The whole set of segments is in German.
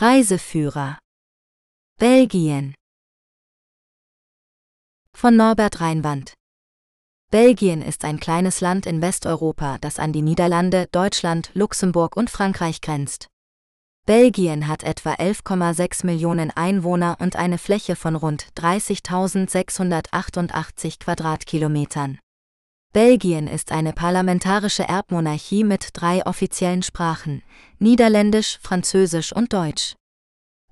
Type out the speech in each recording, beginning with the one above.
Reiseführer Belgien von Norbert Reinwand Belgien ist ein kleines Land in Westeuropa, das an die Niederlande, Deutschland, Luxemburg und Frankreich grenzt. Belgien hat etwa 11,6 Millionen Einwohner und eine Fläche von rund 30.688 Quadratkilometern. Belgien ist eine parlamentarische Erbmonarchie mit drei offiziellen Sprachen, Niederländisch, Französisch und Deutsch.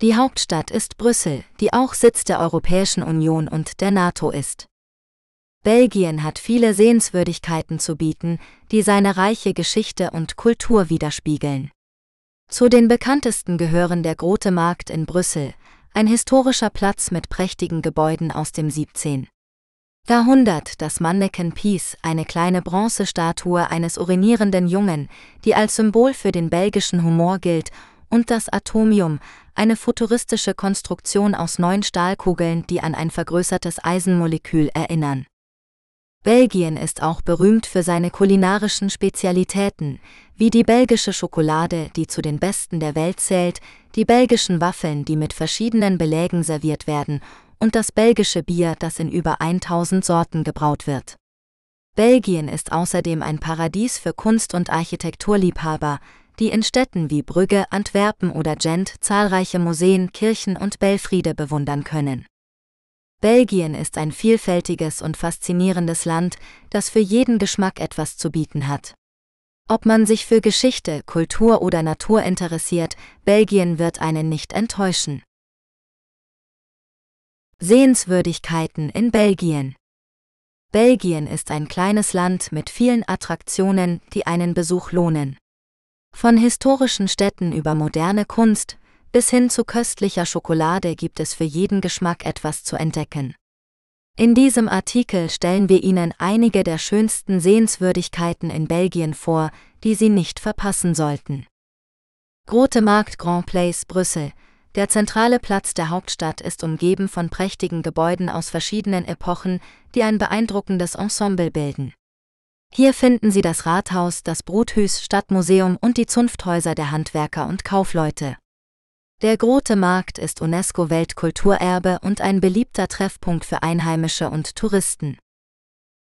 Die Hauptstadt ist Brüssel, die auch Sitz der Europäischen Union und der NATO ist. Belgien hat viele Sehenswürdigkeiten zu bieten, die seine reiche Geschichte und Kultur widerspiegeln. Zu den bekanntesten gehören der Grote Markt in Brüssel, ein historischer Platz mit prächtigen Gebäuden aus dem 17. Jahrhundert, das Manneken Peace, eine kleine Bronzestatue eines urinierenden Jungen, die als Symbol für den belgischen Humor gilt, und das Atomium, eine futuristische Konstruktion aus neun Stahlkugeln, die an ein vergrößertes Eisenmolekül erinnern. Belgien ist auch berühmt für seine kulinarischen Spezialitäten, wie die belgische Schokolade, die zu den besten der Welt zählt, die belgischen Waffeln, die mit verschiedenen Belägen serviert werden, und das belgische Bier, das in über 1000 Sorten gebraut wird. Belgien ist außerdem ein Paradies für Kunst- und Architekturliebhaber, die in Städten wie Brügge, Antwerpen oder Gent zahlreiche Museen, Kirchen und Belfriede bewundern können. Belgien ist ein vielfältiges und faszinierendes Land, das für jeden Geschmack etwas zu bieten hat. Ob man sich für Geschichte, Kultur oder Natur interessiert, Belgien wird einen nicht enttäuschen. Sehenswürdigkeiten in Belgien Belgien ist ein kleines Land mit vielen Attraktionen, die einen Besuch lohnen. Von historischen Städten über moderne Kunst, bis hin zu köstlicher Schokolade gibt es für jeden Geschmack etwas zu entdecken. In diesem Artikel stellen wir Ihnen einige der schönsten Sehenswürdigkeiten in Belgien vor, die Sie nicht verpassen sollten. Grote Markt Grand Place Brüssel. Der zentrale Platz der Hauptstadt ist umgeben von prächtigen Gebäuden aus verschiedenen Epochen, die ein beeindruckendes Ensemble bilden. Hier finden Sie das Rathaus, das Bruthus Stadtmuseum und die Zunfthäuser der Handwerker und Kaufleute. Der Grote Markt ist UNESCO-Weltkulturerbe und ein beliebter Treffpunkt für Einheimische und Touristen.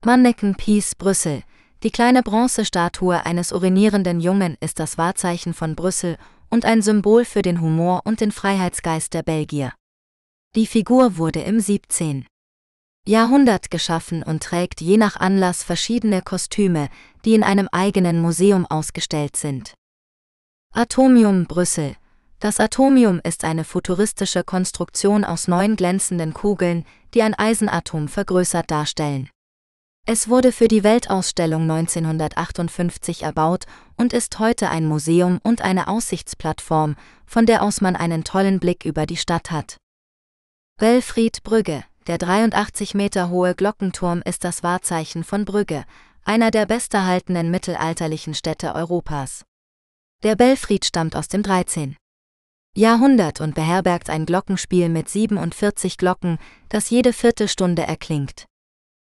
Manneken Peace Brüssel. Die kleine Bronzestatue eines urinierenden Jungen ist das Wahrzeichen von Brüssel und ein Symbol für den Humor und den Freiheitsgeist der Belgier. Die Figur wurde im 17. Jahrhundert geschaffen und trägt je nach Anlass verschiedene Kostüme, die in einem eigenen Museum ausgestellt sind. Atomium Brüssel das Atomium ist eine futuristische Konstruktion aus neun glänzenden Kugeln, die ein Eisenatom vergrößert darstellen. Es wurde für die Weltausstellung 1958 erbaut und ist heute ein Museum und eine Aussichtsplattform, von der aus man einen tollen Blick über die Stadt hat. Belfried Brügge, der 83 Meter hohe Glockenturm ist das Wahrzeichen von Brügge, einer der besterhaltenen mittelalterlichen Städte Europas. Der Belfried stammt aus dem 13. Jahrhundert und beherbergt ein Glockenspiel mit 47 Glocken, das jede Viertelstunde erklingt.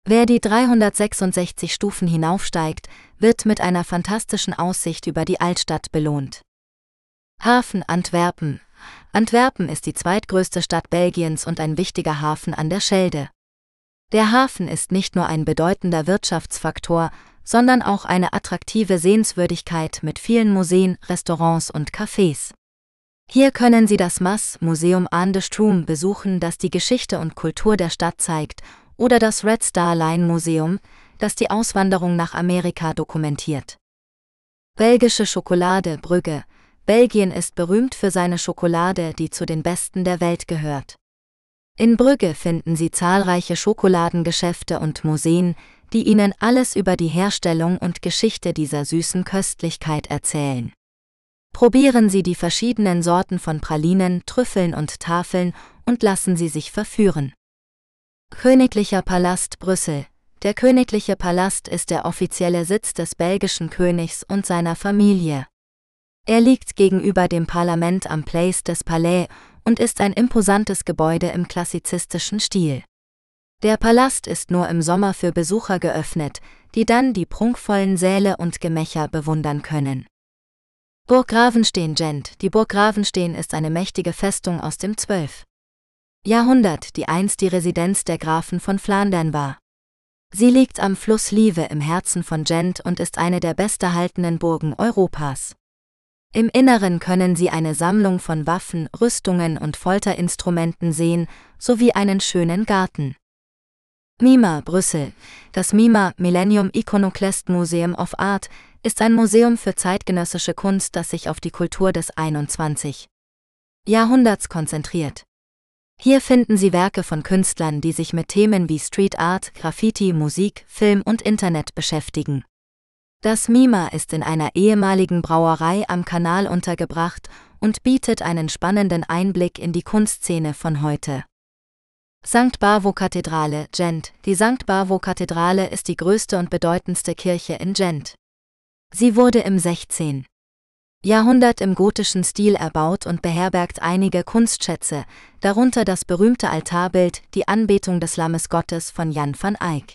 Wer die 366 Stufen hinaufsteigt, wird mit einer fantastischen Aussicht über die Altstadt belohnt. Hafen Antwerpen Antwerpen ist die zweitgrößte Stadt Belgiens und ein wichtiger Hafen an der Schelde. Der Hafen ist nicht nur ein bedeutender Wirtschaftsfaktor, sondern auch eine attraktive Sehenswürdigkeit mit vielen Museen, Restaurants und Cafés. Hier können Sie das Mass Museum an de Stroom besuchen, das die Geschichte und Kultur der Stadt zeigt, oder das Red Star Line Museum, das die Auswanderung nach Amerika dokumentiert. Belgische Schokolade Brügge Belgien ist berühmt für seine Schokolade, die zu den besten der Welt gehört. In Brügge finden Sie zahlreiche Schokoladengeschäfte und Museen, die Ihnen alles über die Herstellung und Geschichte dieser süßen Köstlichkeit erzählen. Probieren Sie die verschiedenen Sorten von Pralinen, Trüffeln und Tafeln und lassen Sie sich verführen. Königlicher Palast Brüssel Der königliche Palast ist der offizielle Sitz des belgischen Königs und seiner Familie. Er liegt gegenüber dem Parlament am Place des Palais und ist ein imposantes Gebäude im klassizistischen Stil. Der Palast ist nur im Sommer für Besucher geöffnet, die dann die prunkvollen Säle und Gemächer bewundern können. Burg Gravenstein Gent Die Burg Gravenstein ist eine mächtige Festung aus dem 12. Jahrhundert, die einst die Residenz der Grafen von Flandern war. Sie liegt am Fluss Lieve im Herzen von Gent und ist eine der besterhaltenen Burgen Europas. Im Inneren können Sie eine Sammlung von Waffen, Rüstungen und Folterinstrumenten sehen, sowie einen schönen Garten. MIMA Brüssel Das MIMA Millennium Iconoclast Museum of Art ist ein Museum für zeitgenössische Kunst, das sich auf die Kultur des 21. Jahrhunderts konzentriert. Hier finden Sie Werke von Künstlern, die sich mit Themen wie Street Art, Graffiti, Musik, Film und Internet beschäftigen. Das MIMA ist in einer ehemaligen Brauerei am Kanal untergebracht und bietet einen spannenden Einblick in die Kunstszene von heute. St. Bavo-Kathedrale, Gent. Die St. Bavo-Kathedrale ist die größte und bedeutendste Kirche in Gent. Sie wurde im 16. Jahrhundert im gotischen Stil erbaut und beherbergt einige Kunstschätze, darunter das berühmte Altarbild Die Anbetung des Lammes Gottes von Jan van Eyck.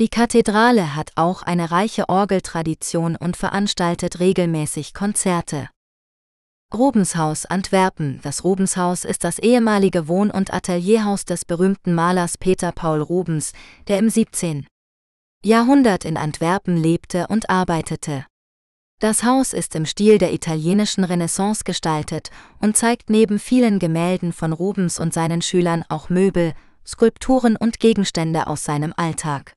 Die Kathedrale hat auch eine reiche Orgeltradition und veranstaltet regelmäßig Konzerte. Rubenshaus Antwerpen Das Rubenshaus ist das ehemalige Wohn- und Atelierhaus des berühmten Malers Peter Paul Rubens, der im 17. Jahrhundert in Antwerpen lebte und arbeitete. Das Haus ist im Stil der italienischen Renaissance gestaltet und zeigt neben vielen Gemälden von Rubens und seinen Schülern auch Möbel, Skulpturen und Gegenstände aus seinem Alltag.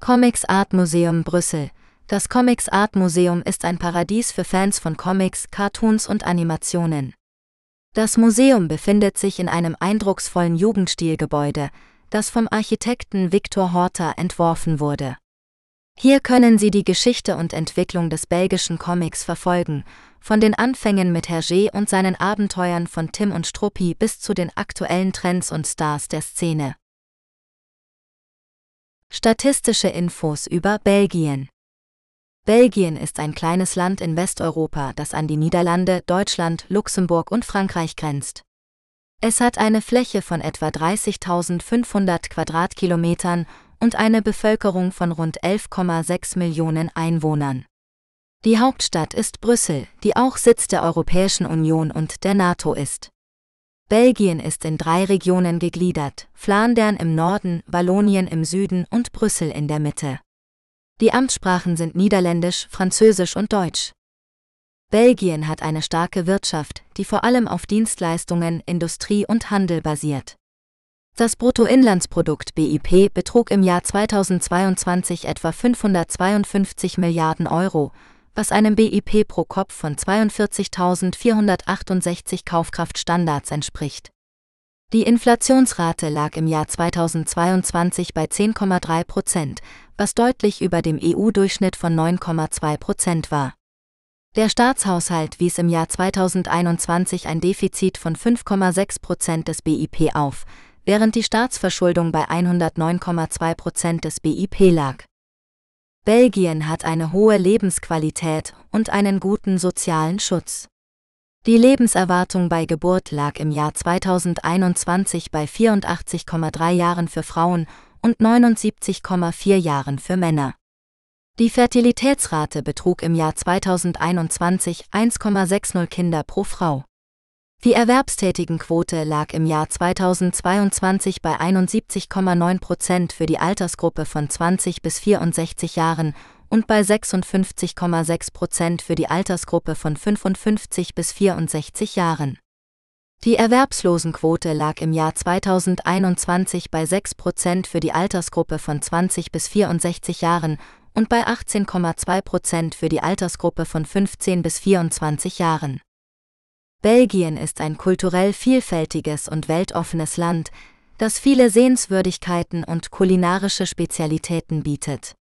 Comics Art Museum Brüssel Das Comics Art Museum ist ein Paradies für Fans von Comics, Cartoons und Animationen. Das Museum befindet sich in einem eindrucksvollen Jugendstilgebäude, das vom Architekten Victor Horta entworfen wurde. Hier können Sie die Geschichte und Entwicklung des belgischen Comics verfolgen, von den Anfängen mit Hergé und seinen Abenteuern von Tim und Struppi bis zu den aktuellen Trends und Stars der Szene. Statistische Infos über Belgien Belgien ist ein kleines Land in Westeuropa, das an die Niederlande, Deutschland, Luxemburg und Frankreich grenzt. Es hat eine Fläche von etwa 30.500 Quadratkilometern und eine Bevölkerung von rund 11,6 Millionen Einwohnern. Die Hauptstadt ist Brüssel, die auch Sitz der Europäischen Union und der NATO ist. Belgien ist in drei Regionen gegliedert, Flandern im Norden, Wallonien im Süden und Brüssel in der Mitte. Die Amtssprachen sind Niederländisch, Französisch und Deutsch. Belgien hat eine starke Wirtschaft, die vor allem auf Dienstleistungen, Industrie und Handel basiert. Das Bruttoinlandsprodukt BIP betrug im Jahr 2022 etwa 552 Milliarden Euro, was einem BIP pro Kopf von 42.468 Kaufkraftstandards entspricht. Die Inflationsrate lag im Jahr 2022 bei 10,3 Prozent, was deutlich über dem EU-Durchschnitt von 9,2 Prozent war. Der Staatshaushalt wies im Jahr 2021 ein Defizit von 5,6 Prozent des BIP auf, während die Staatsverschuldung bei 109,2 Prozent des BIP lag. Belgien hat eine hohe Lebensqualität und einen guten sozialen Schutz. Die Lebenserwartung bei Geburt lag im Jahr 2021 bei 84,3 Jahren für Frauen und 79,4 Jahren für Männer. Die Fertilitätsrate betrug im Jahr 2021 1,60 Kinder pro Frau. Die Erwerbstätigenquote lag im Jahr 2022 bei 71,9 Prozent für die Altersgruppe von 20 bis 64 Jahren und bei 56,6 Prozent für die Altersgruppe von 55 bis 64 Jahren. Die Erwerbslosenquote lag im Jahr 2021 bei 6 Prozent für die Altersgruppe von 20 bis 64 Jahren und bei 18,2 Prozent für die Altersgruppe von 15 bis 24 Jahren. Belgien ist ein kulturell vielfältiges und weltoffenes Land, das viele Sehenswürdigkeiten und kulinarische Spezialitäten bietet.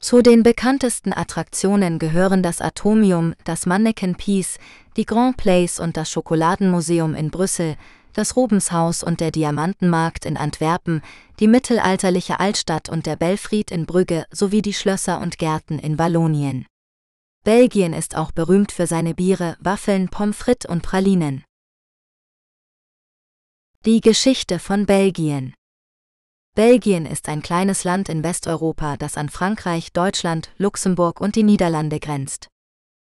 Zu den bekanntesten Attraktionen gehören das Atomium, das Manneken Peace, die Grand Place und das Schokoladenmuseum in Brüssel, das Rubenshaus und der Diamantenmarkt in Antwerpen, die mittelalterliche Altstadt und der Belfried in Brügge sowie die Schlösser und Gärten in Wallonien. Belgien ist auch berühmt für seine Biere, Waffeln, Pommes frites und Pralinen. Die Geschichte von Belgien Belgien ist ein kleines Land in Westeuropa, das an Frankreich, Deutschland, Luxemburg und die Niederlande grenzt.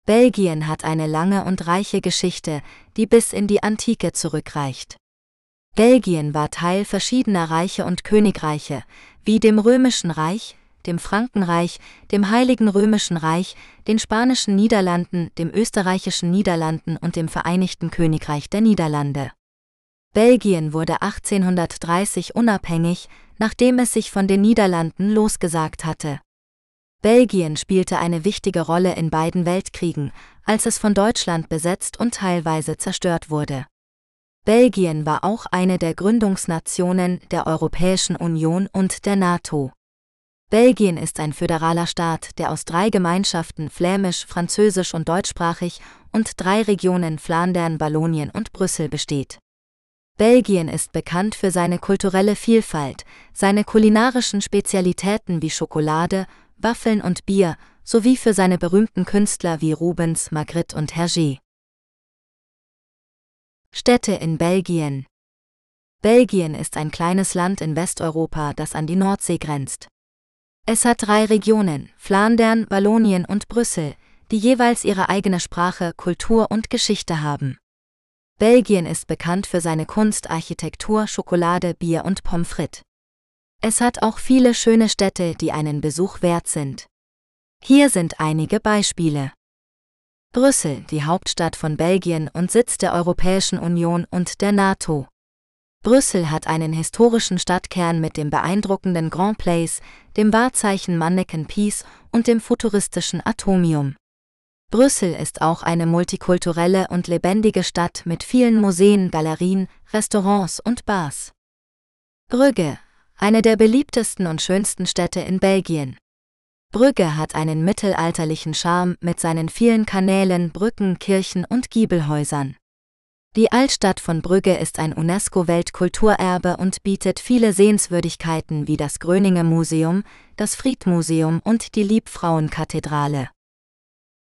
Belgien hat eine lange und reiche Geschichte, die bis in die Antike zurückreicht. Belgien war Teil verschiedener Reiche und Königreiche, wie dem Römischen Reich, dem Frankenreich, dem Heiligen Römischen Reich, den Spanischen Niederlanden, dem Österreichischen Niederlanden und dem Vereinigten Königreich der Niederlande. Belgien wurde 1830 unabhängig, nachdem es sich von den Niederlanden losgesagt hatte. Belgien spielte eine wichtige Rolle in beiden Weltkriegen, als es von Deutschland besetzt und teilweise zerstört wurde. Belgien war auch eine der Gründungsnationen der Europäischen Union und der NATO. Belgien ist ein föderaler Staat, der aus drei Gemeinschaften flämisch, französisch und deutschsprachig und drei Regionen Flandern, Wallonien und Brüssel besteht. Belgien ist bekannt für seine kulturelle Vielfalt, seine kulinarischen Spezialitäten wie Schokolade, Waffeln und Bier, sowie für seine berühmten Künstler wie Rubens, Magritte und Hergé. Städte in Belgien Belgien ist ein kleines Land in Westeuropa, das an die Nordsee grenzt. Es hat drei Regionen, Flandern, Wallonien und Brüssel, die jeweils ihre eigene Sprache, Kultur und Geschichte haben. Belgien ist bekannt für seine Kunst, Architektur, Schokolade, Bier und Pommes frites. Es hat auch viele schöne Städte, die einen Besuch wert sind. Hier sind einige Beispiele. Brüssel, die Hauptstadt von Belgien und Sitz der Europäischen Union und der NATO. Brüssel hat einen historischen Stadtkern mit dem beeindruckenden Grand Place, dem Wahrzeichen Manneken Peace und dem futuristischen Atomium. Brüssel ist auch eine multikulturelle und lebendige Stadt mit vielen Museen, Galerien, Restaurants und Bars. Brügge, eine der beliebtesten und schönsten Städte in Belgien. Brügge hat einen mittelalterlichen Charme mit seinen vielen Kanälen, Brücken, Kirchen und Giebelhäusern. Die Altstadt von Brügge ist ein UNESCO-Weltkulturerbe und bietet viele Sehenswürdigkeiten wie das Gröninger Museum, das Friedmuseum und die Liebfrauenkathedrale.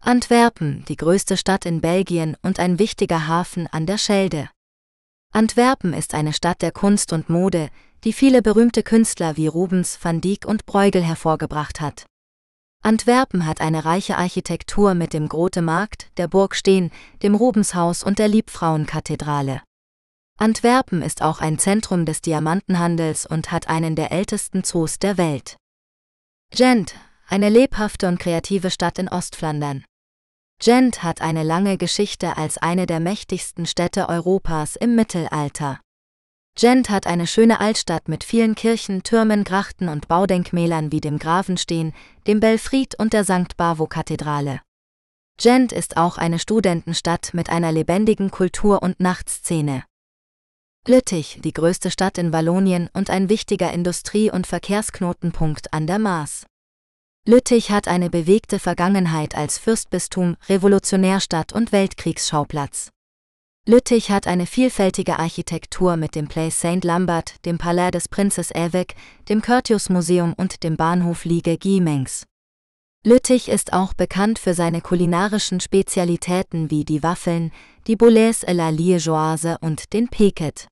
Antwerpen, die größte Stadt in Belgien und ein wichtiger Hafen an der Schelde. Antwerpen ist eine Stadt der Kunst und Mode, die viele berühmte Künstler wie Rubens, van Dyck und Bruegel hervorgebracht hat. Antwerpen hat eine reiche Architektur mit dem Grote Markt, der Burg Steen, dem Rubenshaus und der Liebfrauenkathedrale. Antwerpen ist auch ein Zentrum des Diamantenhandels und hat einen der ältesten Zoos der Welt. Gent, eine lebhafte und kreative Stadt in Ostflandern. Gent hat eine lange Geschichte als eine der mächtigsten Städte Europas im Mittelalter. Gent hat eine schöne Altstadt mit vielen Kirchen, Türmen, Grachten und Baudenkmälern wie dem Grafenstehen, dem Belfried und der St. Bavo-Kathedrale. Gent ist auch eine Studentenstadt mit einer lebendigen Kultur- und Nachtszene. Lüttich, die größte Stadt in Wallonien und ein wichtiger Industrie- und Verkehrsknotenpunkt an der Maas. Lüttich hat eine bewegte Vergangenheit als Fürstbistum, Revolutionärstadt und Weltkriegsschauplatz. Lüttich hat eine vielfältige Architektur mit dem Place St. Lambert, dem Palais des Prinzes Évêque, dem Curtius Museum und dem Bahnhof Liege Giemengs. Lüttich ist auch bekannt für seine kulinarischen Spezialitäten wie die Waffeln, die Boulets à la Liégeoise und den Peket.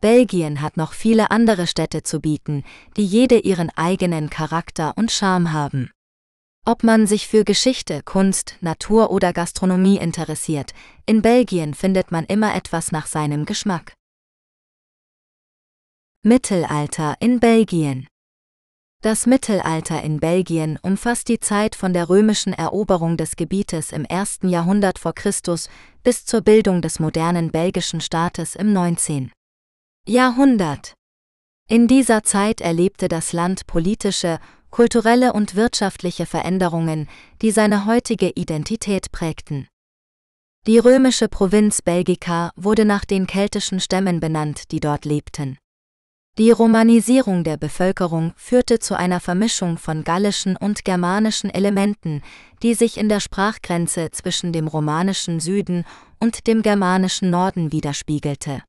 Belgien hat noch viele andere Städte zu bieten, die jede ihren eigenen Charakter und Charme haben. Ob man sich für Geschichte, Kunst, Natur oder Gastronomie interessiert, in Belgien findet man immer etwas nach seinem Geschmack. Mittelalter in Belgien Das Mittelalter in Belgien umfasst die Zeit von der römischen Eroberung des Gebietes im ersten Jahrhundert vor Christus bis zur Bildung des modernen belgischen Staates im 19. Jahrhundert. In dieser Zeit erlebte das Land politische kulturelle und wirtschaftliche Veränderungen, die seine heutige Identität prägten. Die römische Provinz Belgica wurde nach den keltischen Stämmen benannt, die dort lebten. Die Romanisierung der Bevölkerung führte zu einer Vermischung von gallischen und germanischen Elementen, die sich in der Sprachgrenze zwischen dem romanischen Süden und dem germanischen Norden widerspiegelte.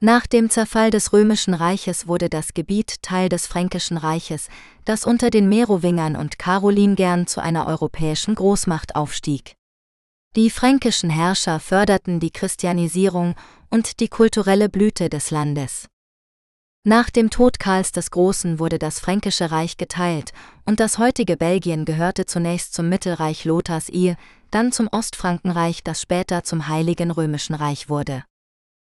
Nach dem Zerfall des Römischen Reiches wurde das Gebiet Teil des Fränkischen Reiches, das unter den Merowingern und Karolingern zu einer europäischen Großmacht aufstieg. Die fränkischen Herrscher förderten die Christianisierung und die kulturelle Blüte des Landes. Nach dem Tod Karls des Großen wurde das Fränkische Reich geteilt, und das heutige Belgien gehörte zunächst zum Mittelreich Lothars I, dann zum Ostfrankenreich, das später zum Heiligen Römischen Reich wurde.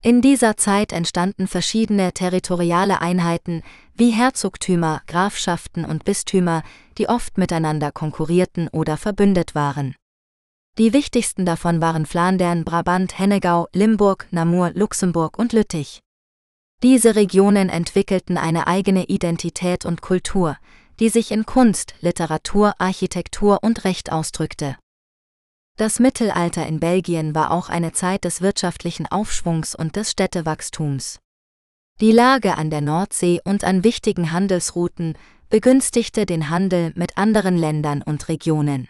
In dieser Zeit entstanden verschiedene territoriale Einheiten wie Herzogtümer, Grafschaften und Bistümer, die oft miteinander konkurrierten oder verbündet waren. Die wichtigsten davon waren Flandern, Brabant, Hennegau, Limburg, Namur, Luxemburg und Lüttich. Diese Regionen entwickelten eine eigene Identität und Kultur, die sich in Kunst, Literatur, Architektur und Recht ausdrückte. Das Mittelalter in Belgien war auch eine Zeit des wirtschaftlichen Aufschwungs und des Städtewachstums. Die Lage an der Nordsee und an wichtigen Handelsrouten begünstigte den Handel mit anderen Ländern und Regionen.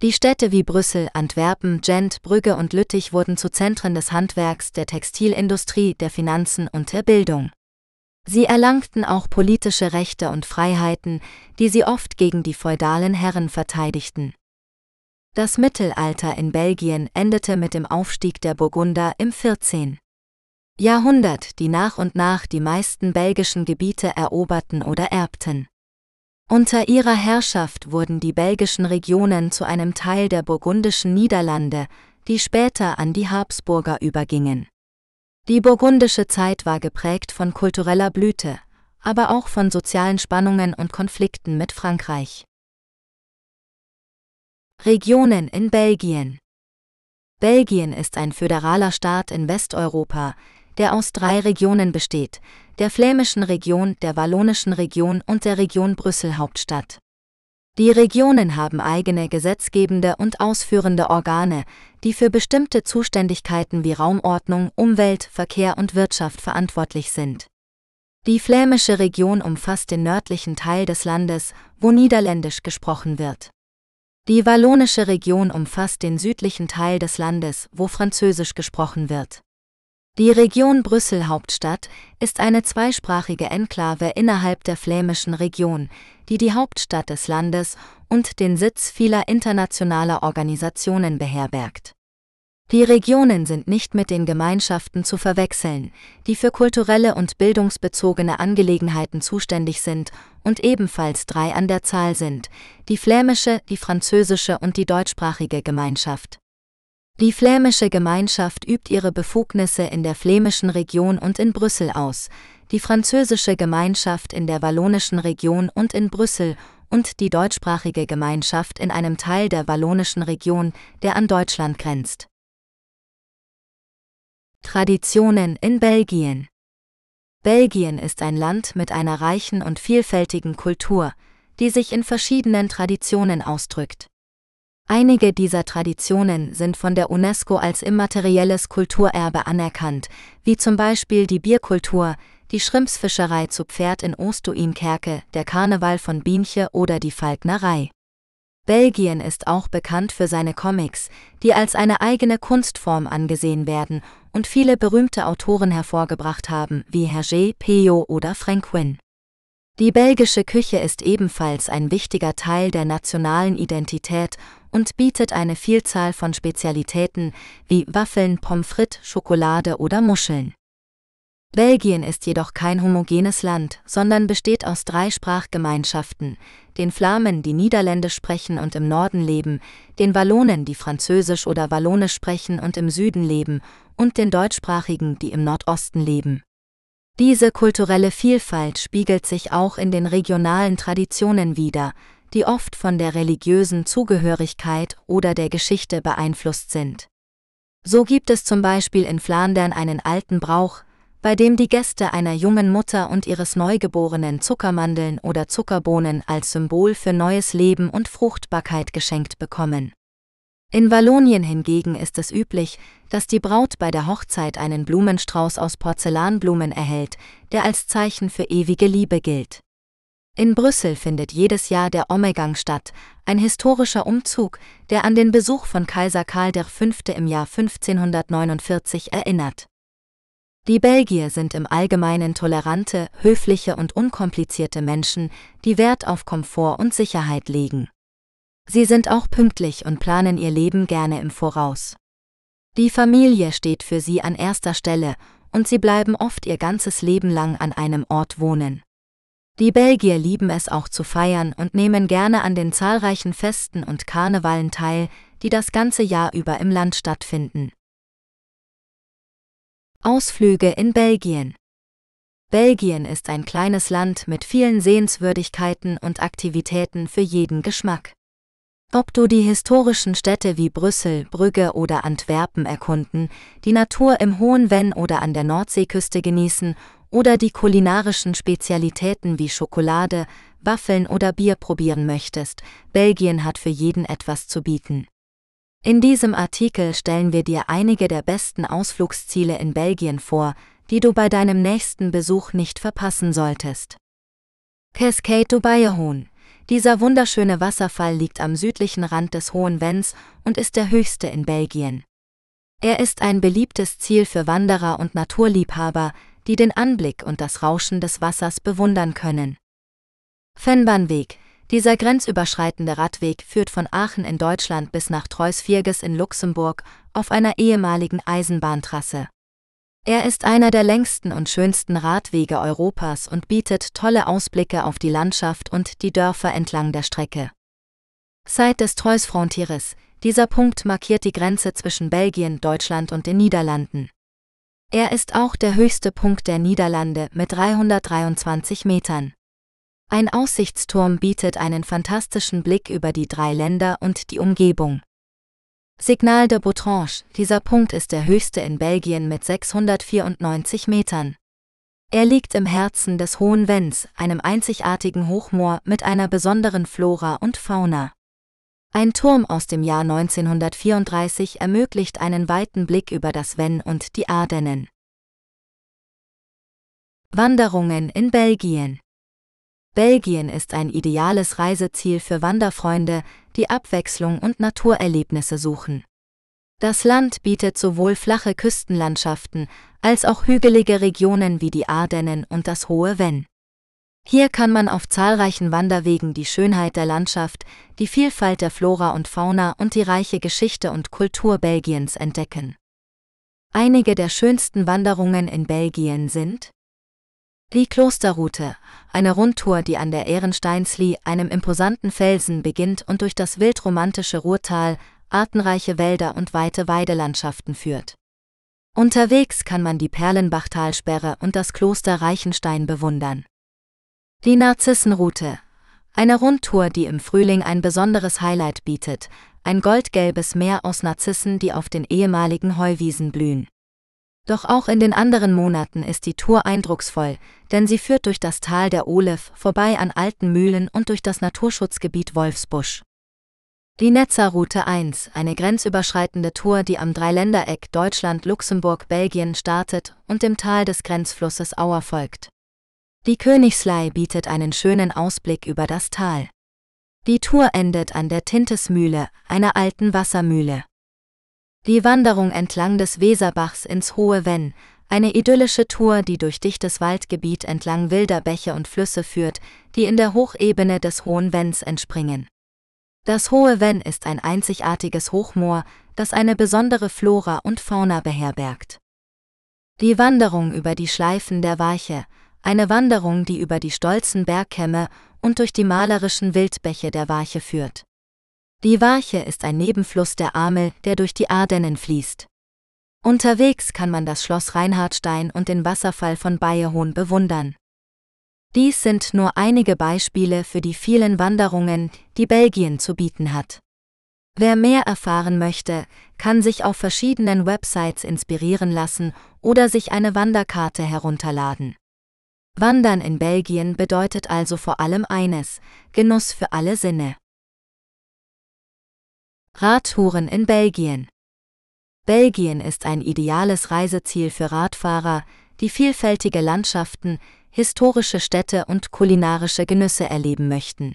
Die Städte wie Brüssel, Antwerpen, Gent, Brügge und Lüttich wurden zu Zentren des Handwerks, der Textilindustrie, der Finanzen und der Bildung. Sie erlangten auch politische Rechte und Freiheiten, die sie oft gegen die feudalen Herren verteidigten. Das Mittelalter in Belgien endete mit dem Aufstieg der Burgunder im 14. Jahrhundert, die nach und nach die meisten belgischen Gebiete eroberten oder erbten. Unter ihrer Herrschaft wurden die belgischen Regionen zu einem Teil der burgundischen Niederlande, die später an die Habsburger übergingen. Die burgundische Zeit war geprägt von kultureller Blüte, aber auch von sozialen Spannungen und Konflikten mit Frankreich. Regionen in Belgien Belgien ist ein föderaler Staat in Westeuropa, der aus drei Regionen besteht, der flämischen Region, der wallonischen Region und der Region Brüssel Hauptstadt. Die Regionen haben eigene gesetzgebende und ausführende Organe, die für bestimmte Zuständigkeiten wie Raumordnung, Umwelt, Verkehr und Wirtschaft verantwortlich sind. Die flämische Region umfasst den nördlichen Teil des Landes, wo Niederländisch gesprochen wird. Die wallonische Region umfasst den südlichen Teil des Landes, wo Französisch gesprochen wird. Die Region Brüssel Hauptstadt ist eine zweisprachige Enklave innerhalb der flämischen Region, die die Hauptstadt des Landes und den Sitz vieler internationaler Organisationen beherbergt. Die Regionen sind nicht mit den Gemeinschaften zu verwechseln, die für kulturelle und bildungsbezogene Angelegenheiten zuständig sind und ebenfalls drei an der Zahl sind, die flämische, die französische und die deutschsprachige Gemeinschaft. Die flämische Gemeinschaft übt ihre Befugnisse in der flämischen Region und in Brüssel aus, die französische Gemeinschaft in der wallonischen Region und in Brüssel und die deutschsprachige Gemeinschaft in einem Teil der wallonischen Region, der an Deutschland grenzt. Traditionen in Belgien Belgien ist ein Land mit einer reichen und vielfältigen Kultur, die sich in verschiedenen Traditionen ausdrückt. Einige dieser Traditionen sind von der UNESCO als immaterielles Kulturerbe anerkannt, wie zum Beispiel die Bierkultur, die Schrimpsfischerei zu Pferd in Oostuimkerke, der Karneval von Bienche oder die Falknerei. Belgien ist auch bekannt für seine Comics, die als eine eigene Kunstform angesehen werden und viele berühmte Autoren hervorgebracht haben, wie Hergé, Peyo oder Frank Wynne. Die belgische Küche ist ebenfalls ein wichtiger Teil der nationalen Identität und bietet eine Vielzahl von Spezialitäten wie Waffeln, Pommes frites, Schokolade oder Muscheln. Belgien ist jedoch kein homogenes Land, sondern besteht aus drei Sprachgemeinschaften, den Flamen, die Niederländisch sprechen und im Norden leben, den Wallonen, die Französisch oder Wallonisch sprechen und im Süden leben, und den Deutschsprachigen, die im Nordosten leben. Diese kulturelle Vielfalt spiegelt sich auch in den regionalen Traditionen wider, die oft von der religiösen Zugehörigkeit oder der Geschichte beeinflusst sind. So gibt es zum Beispiel in Flandern einen alten Brauch, bei dem die Gäste einer jungen Mutter und ihres Neugeborenen Zuckermandeln oder Zuckerbohnen als Symbol für neues Leben und Fruchtbarkeit geschenkt bekommen. In Wallonien hingegen ist es üblich, dass die Braut bei der Hochzeit einen Blumenstrauß aus Porzellanblumen erhält, der als Zeichen für ewige Liebe gilt. In Brüssel findet jedes Jahr der Omegang statt, ein historischer Umzug, der an den Besuch von Kaiser Karl V. im Jahr 1549 erinnert. Die Belgier sind im Allgemeinen tolerante, höfliche und unkomplizierte Menschen, die Wert auf Komfort und Sicherheit legen. Sie sind auch pünktlich und planen ihr Leben gerne im Voraus. Die Familie steht für sie an erster Stelle und sie bleiben oft ihr ganzes Leben lang an einem Ort wohnen. Die Belgier lieben es auch zu feiern und nehmen gerne an den zahlreichen Festen und Karnevalen teil, die das ganze Jahr über im Land stattfinden. Ausflüge in Belgien Belgien ist ein kleines Land mit vielen Sehenswürdigkeiten und Aktivitäten für jeden Geschmack. Ob du die historischen Städte wie Brüssel, Brügge oder Antwerpen erkunden, die Natur im hohen Venn oder an der Nordseeküste genießen oder die kulinarischen Spezialitäten wie Schokolade, Waffeln oder Bier probieren möchtest, Belgien hat für jeden etwas zu bieten. In diesem Artikel stellen wir dir einige der besten Ausflugsziele in Belgien vor, die du bei deinem nächsten Besuch nicht verpassen solltest. Cascade du Bayerhohn. Dieser wunderschöne Wasserfall liegt am südlichen Rand des Hohen Venns und ist der höchste in Belgien. Er ist ein beliebtes Ziel für Wanderer und Naturliebhaber, die den Anblick und das Rauschen des Wassers bewundern können. Fennbahnweg. Dieser grenzüberschreitende Radweg führt von Aachen in Deutschland bis nach Treusvierges in Luxemburg auf einer ehemaligen Eisenbahntrasse. Er ist einer der längsten und schönsten Radwege Europas und bietet tolle Ausblicke auf die Landschaft und die Dörfer entlang der Strecke. Seit des Treus Frontiers, dieser Punkt markiert die Grenze zwischen Belgien, Deutschland und den Niederlanden. Er ist auch der höchste Punkt der Niederlande mit 323 Metern. Ein Aussichtsturm bietet einen fantastischen Blick über die drei Länder und die Umgebung. Signal de Botrange, dieser Punkt ist der höchste in Belgien mit 694 Metern. Er liegt im Herzen des Hohen Venns, einem einzigartigen Hochmoor mit einer besonderen Flora und Fauna. Ein Turm aus dem Jahr 1934 ermöglicht einen weiten Blick über das Venn und die Ardennen. Wanderungen in Belgien Belgien ist ein ideales Reiseziel für Wanderfreunde, die Abwechslung und Naturerlebnisse suchen. Das Land bietet sowohl flache Küstenlandschaften als auch hügelige Regionen wie die Ardennen und das hohe Venn. Hier kann man auf zahlreichen Wanderwegen die Schönheit der Landschaft, die Vielfalt der Flora und Fauna und die reiche Geschichte und Kultur Belgiens entdecken. Einige der schönsten Wanderungen in Belgien sind die Klosterroute, eine Rundtour, die an der Ehrensteinsli, einem imposanten Felsen, beginnt und durch das wildromantische Ruhrtal, artenreiche Wälder und weite Weidelandschaften führt. Unterwegs kann man die Perlenbachtalsperre und das Kloster Reichenstein bewundern. Die Narzissenroute. Eine Rundtour, die im Frühling ein besonderes Highlight bietet, ein goldgelbes Meer aus Narzissen, die auf den ehemaligen Heuwiesen blühen. Doch auch in den anderen Monaten ist die Tour eindrucksvoll, denn sie führt durch das Tal der Olef, vorbei an alten Mühlen und durch das Naturschutzgebiet Wolfsbusch. Die Netzerroute 1, eine grenzüberschreitende Tour, die am Dreiländereck Deutschland, Luxemburg, Belgien startet und dem Tal des Grenzflusses Auer folgt. Die Königslei bietet einen schönen Ausblick über das Tal. Die Tour endet an der Tintesmühle, einer alten Wassermühle. Die Wanderung entlang des Weserbachs ins Hohe Venn, eine idyllische Tour, die durch dichtes Waldgebiet entlang wilder Bäche und Flüsse führt, die in der Hochebene des Hohen Venns entspringen. Das Hohe Venn ist ein einzigartiges Hochmoor, das eine besondere Flora und Fauna beherbergt. Die Wanderung über die Schleifen der Weiche, eine Wanderung, die über die stolzen Bergkämme und durch die malerischen Wildbäche der Warche führt. Die Warche ist ein Nebenfluss der Amel, der durch die Ardennen fließt. Unterwegs kann man das Schloss Reinhardstein und den Wasserfall von Bayerhohn bewundern. Dies sind nur einige Beispiele für die vielen Wanderungen, die Belgien zu bieten hat. Wer mehr erfahren möchte, kann sich auf verschiedenen Websites inspirieren lassen oder sich eine Wanderkarte herunterladen. Wandern in Belgien bedeutet also vor allem eines, Genuss für alle Sinne. Radtouren in Belgien Belgien ist ein ideales Reiseziel für Radfahrer, die vielfältige Landschaften, historische Städte und kulinarische Genüsse erleben möchten.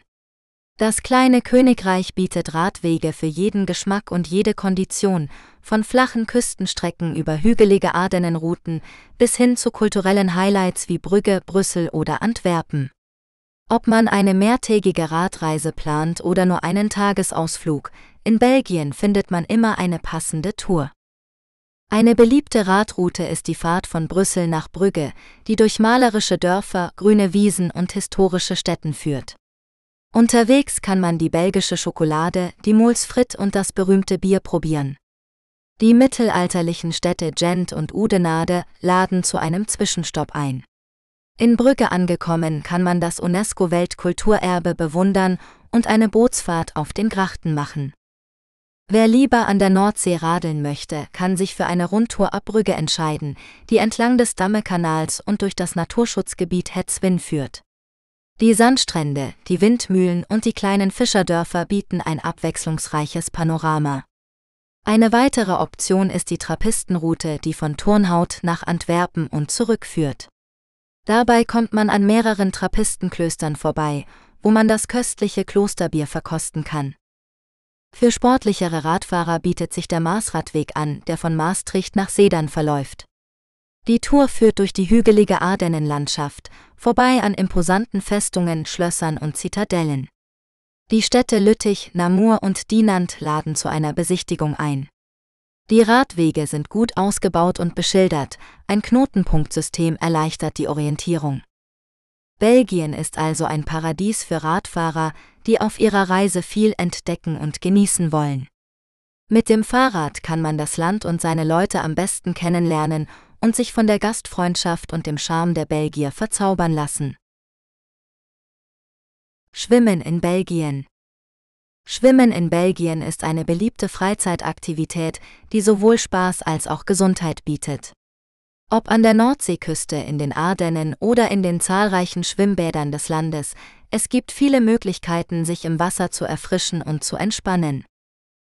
Das kleine Königreich bietet Radwege für jeden Geschmack und jede Kondition, von flachen Küstenstrecken über hügelige Ardennenrouten bis hin zu kulturellen Highlights wie Brügge, Brüssel oder Antwerpen. Ob man eine mehrtägige Radreise plant oder nur einen Tagesausflug, in Belgien findet man immer eine passende Tour. Eine beliebte Radroute ist die Fahrt von Brüssel nach Brügge, die durch malerische Dörfer, grüne Wiesen und historische Städten führt. Unterwegs kann man die belgische Schokolade, die Mols Frit und das berühmte Bier probieren. Die mittelalterlichen Städte Gent und Udenade laden zu einem Zwischenstopp ein. In Brügge angekommen kann man das UNESCO-Weltkulturerbe bewundern und eine Bootsfahrt auf den Grachten machen. Wer lieber an der Nordsee radeln möchte, kann sich für eine Rundtour ab Brügge entscheiden, die entlang des Dammekanals und durch das Naturschutzgebiet Hetzwin führt. Die Sandstrände, die Windmühlen und die kleinen Fischerdörfer bieten ein abwechslungsreiches Panorama. Eine weitere Option ist die Trappistenroute, die von Turnhout nach Antwerpen und zurückführt. Dabei kommt man an mehreren Trappistenklöstern vorbei, wo man das köstliche Klosterbier verkosten kann. Für sportlichere Radfahrer bietet sich der Marsradweg an, der von Maastricht nach Sedan verläuft. Die Tour führt durch die hügelige Ardennenlandschaft, vorbei an imposanten Festungen, Schlössern und Zitadellen. Die Städte Lüttich, Namur und Dinant laden zu einer Besichtigung ein. Die Radwege sind gut ausgebaut und beschildert, ein Knotenpunktsystem erleichtert die Orientierung. Belgien ist also ein Paradies für Radfahrer, die auf ihrer Reise viel entdecken und genießen wollen. Mit dem Fahrrad kann man das Land und seine Leute am besten kennenlernen und sich von der Gastfreundschaft und dem Charme der Belgier verzaubern lassen. Schwimmen in Belgien Schwimmen in Belgien ist eine beliebte Freizeitaktivität, die sowohl Spaß als auch Gesundheit bietet. Ob an der Nordseeküste, in den Ardennen oder in den zahlreichen Schwimmbädern des Landes, es gibt viele Möglichkeiten, sich im Wasser zu erfrischen und zu entspannen.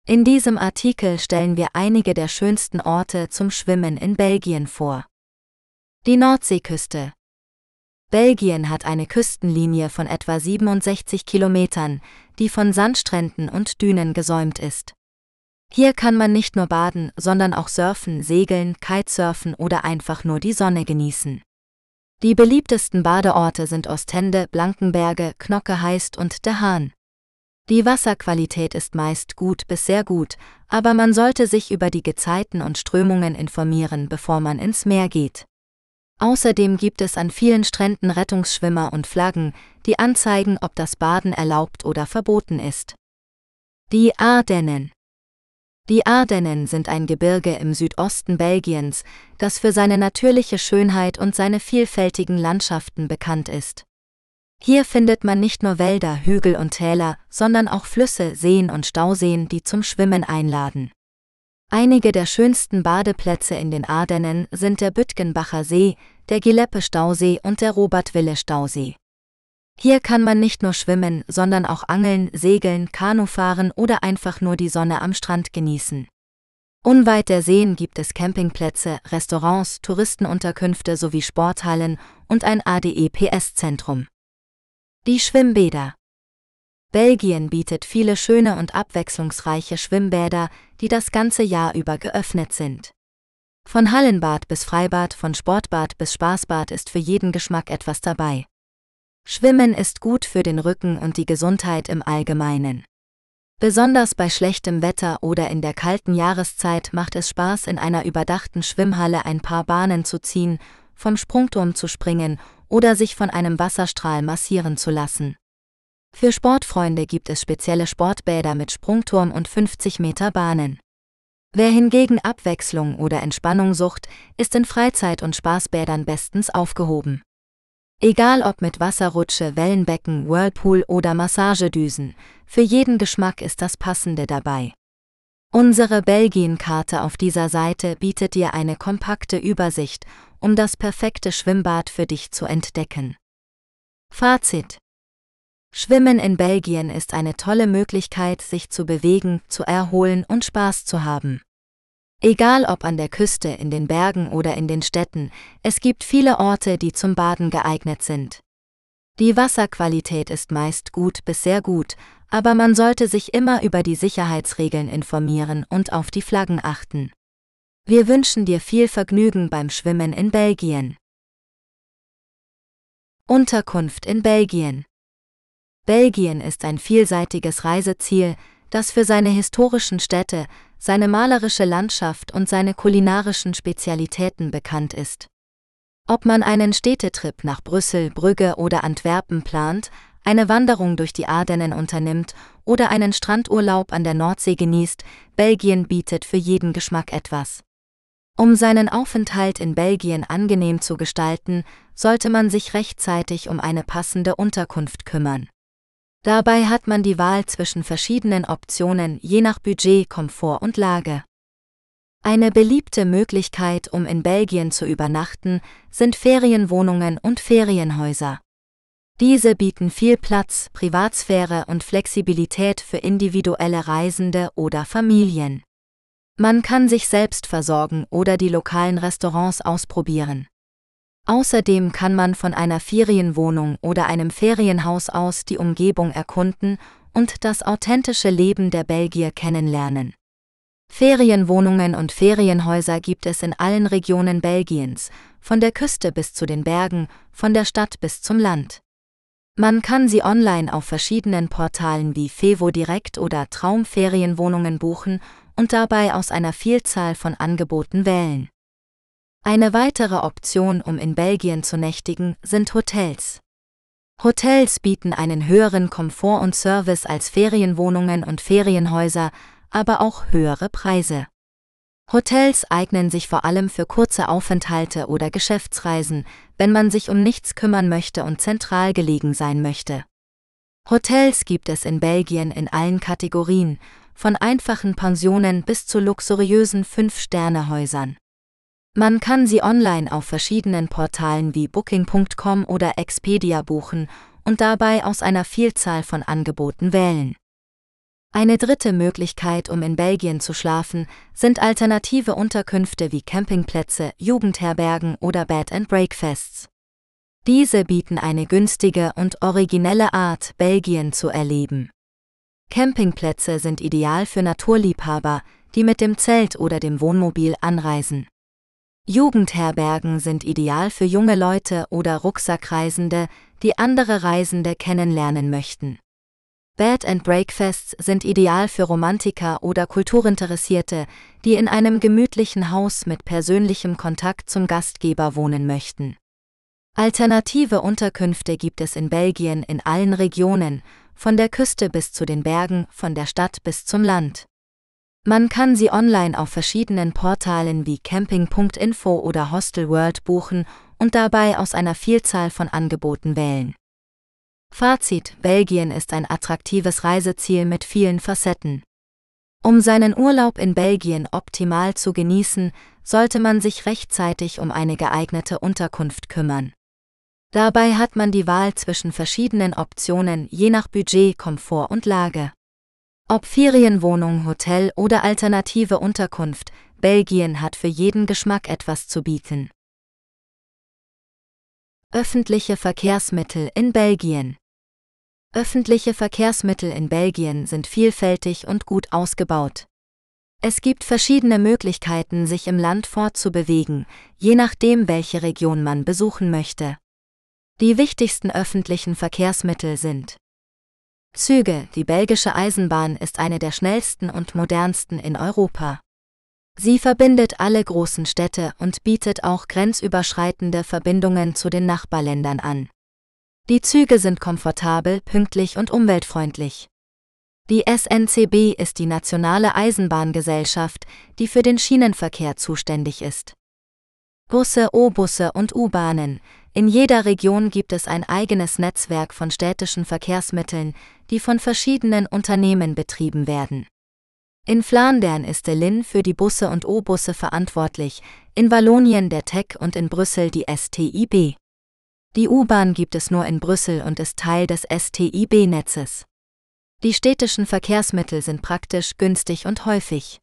In diesem Artikel stellen wir einige der schönsten Orte zum Schwimmen in Belgien vor. Die Nordseeküste, Belgien hat eine Küstenlinie von etwa 67 Kilometern, die von Sandstränden und Dünen gesäumt ist. Hier kann man nicht nur baden, sondern auch surfen, segeln, Kitesurfen oder einfach nur die Sonne genießen. Die beliebtesten Badeorte sind Ostende, Blankenberge, Knocke Heist und Der Hahn. Die Wasserqualität ist meist gut bis sehr gut, aber man sollte sich über die Gezeiten und Strömungen informieren, bevor man ins Meer geht. Außerdem gibt es an vielen Stränden Rettungsschwimmer und Flaggen, die anzeigen, ob das Baden erlaubt oder verboten ist. Die Ardennen Die Ardennen sind ein Gebirge im Südosten Belgiens, das für seine natürliche Schönheit und seine vielfältigen Landschaften bekannt ist. Hier findet man nicht nur Wälder, Hügel und Täler, sondern auch Flüsse, Seen und Stauseen, die zum Schwimmen einladen. Einige der schönsten Badeplätze in den Ardennen sind der Büttgenbacher See, der Gileppe-Stausee und der Robert-Wille-Stausee. Hier kann man nicht nur schwimmen, sondern auch angeln, segeln, Kanu fahren oder einfach nur die Sonne am Strand genießen. Unweit der Seen gibt es Campingplätze, Restaurants, Touristenunterkünfte sowie Sporthallen und ein ADEPS-Zentrum. Die Schwimmbäder Belgien bietet viele schöne und abwechslungsreiche Schwimmbäder, die das ganze Jahr über geöffnet sind. Von Hallenbad bis Freibad, von Sportbad bis Spaßbad ist für jeden Geschmack etwas dabei. Schwimmen ist gut für den Rücken und die Gesundheit im Allgemeinen. Besonders bei schlechtem Wetter oder in der kalten Jahreszeit macht es Spaß, in einer überdachten Schwimmhalle ein paar Bahnen zu ziehen, vom Sprungturm zu springen oder sich von einem Wasserstrahl massieren zu lassen. Für Sportfreunde gibt es spezielle Sportbäder mit Sprungturm und 50 Meter Bahnen. Wer hingegen Abwechslung oder Entspannung sucht, ist in Freizeit- und Spaßbädern bestens aufgehoben. Egal ob mit Wasserrutsche, Wellenbecken, Whirlpool oder Massagedüsen, für jeden Geschmack ist das Passende dabei. Unsere Belgien-Karte auf dieser Seite bietet dir eine kompakte Übersicht, um das perfekte Schwimmbad für dich zu entdecken. Fazit Schwimmen in Belgien ist eine tolle Möglichkeit, sich zu bewegen, zu erholen und Spaß zu haben. Egal ob an der Küste, in den Bergen oder in den Städten, es gibt viele Orte, die zum Baden geeignet sind. Die Wasserqualität ist meist gut bis sehr gut, aber man sollte sich immer über die Sicherheitsregeln informieren und auf die Flaggen achten. Wir wünschen dir viel Vergnügen beim Schwimmen in Belgien. Unterkunft in Belgien Belgien ist ein vielseitiges Reiseziel, das für seine historischen Städte, seine malerische Landschaft und seine kulinarischen Spezialitäten bekannt ist. Ob man einen Städtetrip nach Brüssel, Brügge oder Antwerpen plant, eine Wanderung durch die Ardennen unternimmt oder einen Strandurlaub an der Nordsee genießt, Belgien bietet für jeden Geschmack etwas. Um seinen Aufenthalt in Belgien angenehm zu gestalten, sollte man sich rechtzeitig um eine passende Unterkunft kümmern. Dabei hat man die Wahl zwischen verschiedenen Optionen je nach Budget, Komfort und Lage. Eine beliebte Möglichkeit, um in Belgien zu übernachten, sind Ferienwohnungen und Ferienhäuser. Diese bieten viel Platz, Privatsphäre und Flexibilität für individuelle Reisende oder Familien. Man kann sich selbst versorgen oder die lokalen Restaurants ausprobieren. Außerdem kann man von einer Ferienwohnung oder einem Ferienhaus aus die Umgebung erkunden und das authentische Leben der Belgier kennenlernen. Ferienwohnungen und Ferienhäuser gibt es in allen Regionen Belgiens, von der Küste bis zu den Bergen, von der Stadt bis zum Land. Man kann sie online auf verschiedenen Portalen wie Fevo Direkt oder Traumferienwohnungen buchen und dabei aus einer Vielzahl von Angeboten wählen. Eine weitere Option, um in Belgien zu nächtigen, sind Hotels. Hotels bieten einen höheren Komfort und Service als Ferienwohnungen und Ferienhäuser, aber auch höhere Preise. Hotels eignen sich vor allem für kurze Aufenthalte oder Geschäftsreisen, wenn man sich um nichts kümmern möchte und zentral gelegen sein möchte. Hotels gibt es in Belgien in allen Kategorien, von einfachen Pensionen bis zu luxuriösen Fünf-Sterne-Häusern. Man kann sie online auf verschiedenen Portalen wie Booking.com oder Expedia buchen und dabei aus einer Vielzahl von Angeboten wählen. Eine dritte Möglichkeit, um in Belgien zu schlafen, sind alternative Unterkünfte wie Campingplätze, Jugendherbergen oder Bed and Breakfasts. Diese bieten eine günstige und originelle Art, Belgien zu erleben. Campingplätze sind ideal für Naturliebhaber, die mit dem Zelt oder dem Wohnmobil anreisen. Jugendherbergen sind ideal für junge Leute oder Rucksackreisende, die andere Reisende kennenlernen möchten. Bed and Breakfasts sind ideal für Romantiker oder Kulturinteressierte, die in einem gemütlichen Haus mit persönlichem Kontakt zum Gastgeber wohnen möchten. Alternative Unterkünfte gibt es in Belgien in allen Regionen, von der Küste bis zu den Bergen, von der Stadt bis zum Land. Man kann sie online auf verschiedenen Portalen wie camping.info oder Hostelworld buchen und dabei aus einer Vielzahl von Angeboten wählen. Fazit: Belgien ist ein attraktives Reiseziel mit vielen Facetten. Um seinen Urlaub in Belgien optimal zu genießen, sollte man sich rechtzeitig um eine geeignete Unterkunft kümmern. Dabei hat man die Wahl zwischen verschiedenen Optionen je nach Budget, Komfort und Lage. Ob Ferienwohnung, Hotel oder alternative Unterkunft, Belgien hat für jeden Geschmack etwas zu bieten. Öffentliche Verkehrsmittel in Belgien Öffentliche Verkehrsmittel in Belgien sind vielfältig und gut ausgebaut. Es gibt verschiedene Möglichkeiten, sich im Land fortzubewegen, je nachdem, welche Region man besuchen möchte. Die wichtigsten öffentlichen Verkehrsmittel sind Züge. Die belgische Eisenbahn ist eine der schnellsten und modernsten in Europa. Sie verbindet alle großen Städte und bietet auch grenzüberschreitende Verbindungen zu den Nachbarländern an. Die Züge sind komfortabel, pünktlich und umweltfreundlich. Die SNCB ist die nationale Eisenbahngesellschaft, die für den Schienenverkehr zuständig ist. Busse, O-Busse und U-Bahnen. In jeder Region gibt es ein eigenes Netzwerk von städtischen Verkehrsmitteln, die von verschiedenen Unternehmen betrieben werden. In Flandern ist der LIN für die Busse und O-Busse verantwortlich, in Wallonien der TEC und in Brüssel die STIB. Die U-Bahn gibt es nur in Brüssel und ist Teil des STIB-Netzes. Die städtischen Verkehrsmittel sind praktisch, günstig und häufig.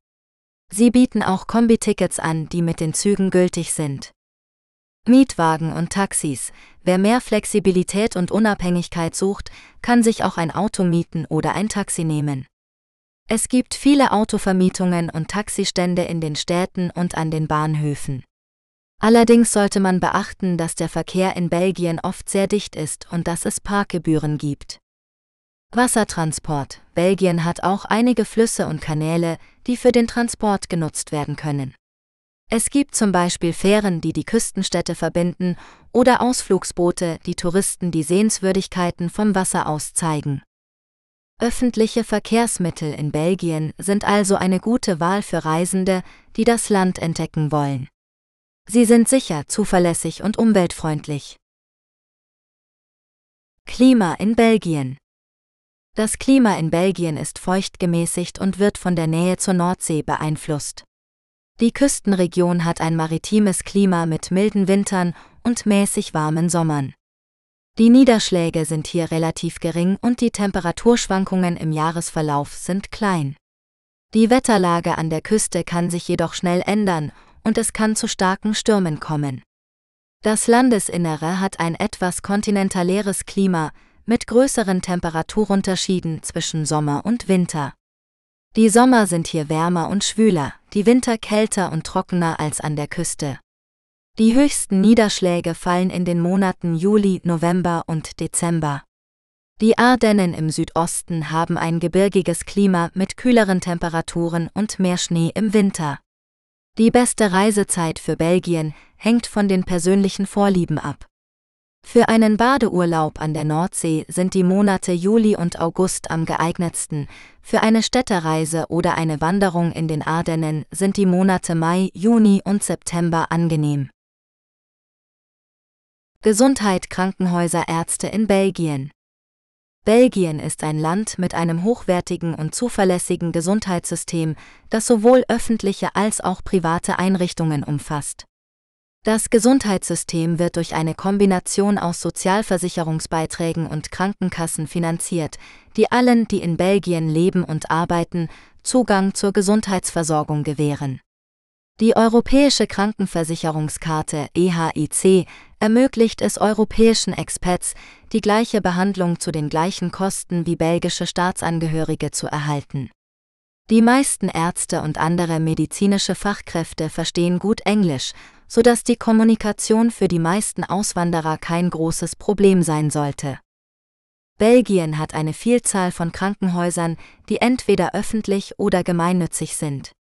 Sie bieten auch Kombitickets an, die mit den Zügen gültig sind. Mietwagen und Taxis. Wer mehr Flexibilität und Unabhängigkeit sucht, kann sich auch ein Auto mieten oder ein Taxi nehmen. Es gibt viele Autovermietungen und Taxistände in den Städten und an den Bahnhöfen. Allerdings sollte man beachten, dass der Verkehr in Belgien oft sehr dicht ist und dass es Parkgebühren gibt. Wassertransport. Belgien hat auch einige Flüsse und Kanäle, die für den Transport genutzt werden können. Es gibt zum Beispiel Fähren, die die Küstenstädte verbinden, oder Ausflugsboote, die Touristen die Sehenswürdigkeiten vom Wasser aus zeigen. Öffentliche Verkehrsmittel in Belgien sind also eine gute Wahl für Reisende, die das Land entdecken wollen. Sie sind sicher, zuverlässig und umweltfreundlich. Klima in Belgien Das Klima in Belgien ist feucht gemäßigt und wird von der Nähe zur Nordsee beeinflusst. Die Küstenregion hat ein maritimes Klima mit milden Wintern und mäßig warmen Sommern. Die Niederschläge sind hier relativ gering und die Temperaturschwankungen im Jahresverlauf sind klein. Die Wetterlage an der Küste kann sich jedoch schnell ändern und es kann zu starken Stürmen kommen. Das Landesinnere hat ein etwas kontinentaläres Klima mit größeren Temperaturunterschieden zwischen Sommer und Winter. Die Sommer sind hier wärmer und schwüler, die Winter kälter und trockener als an der Küste. Die höchsten Niederschläge fallen in den Monaten Juli, November und Dezember. Die Ardennen im Südosten haben ein gebirgiges Klima mit kühleren Temperaturen und mehr Schnee im Winter. Die beste Reisezeit für Belgien hängt von den persönlichen Vorlieben ab. Für einen Badeurlaub an der Nordsee sind die Monate Juli und August am geeignetsten, für eine Städtereise oder eine Wanderung in den Ardennen sind die Monate Mai, Juni und September angenehm. Gesundheit Krankenhäuser Ärzte in Belgien Belgien ist ein Land mit einem hochwertigen und zuverlässigen Gesundheitssystem, das sowohl öffentliche als auch private Einrichtungen umfasst. Das Gesundheitssystem wird durch eine Kombination aus Sozialversicherungsbeiträgen und Krankenkassen finanziert, die allen, die in Belgien leben und arbeiten, Zugang zur Gesundheitsversorgung gewähren. Die Europäische Krankenversicherungskarte EHIC ermöglicht es europäischen Expats, die gleiche Behandlung zu den gleichen Kosten wie belgische Staatsangehörige zu erhalten. Die meisten Ärzte und andere medizinische Fachkräfte verstehen gut Englisch, sodass die Kommunikation für die meisten Auswanderer kein großes Problem sein sollte. Belgien hat eine Vielzahl von Krankenhäusern, die entweder öffentlich oder gemeinnützig sind.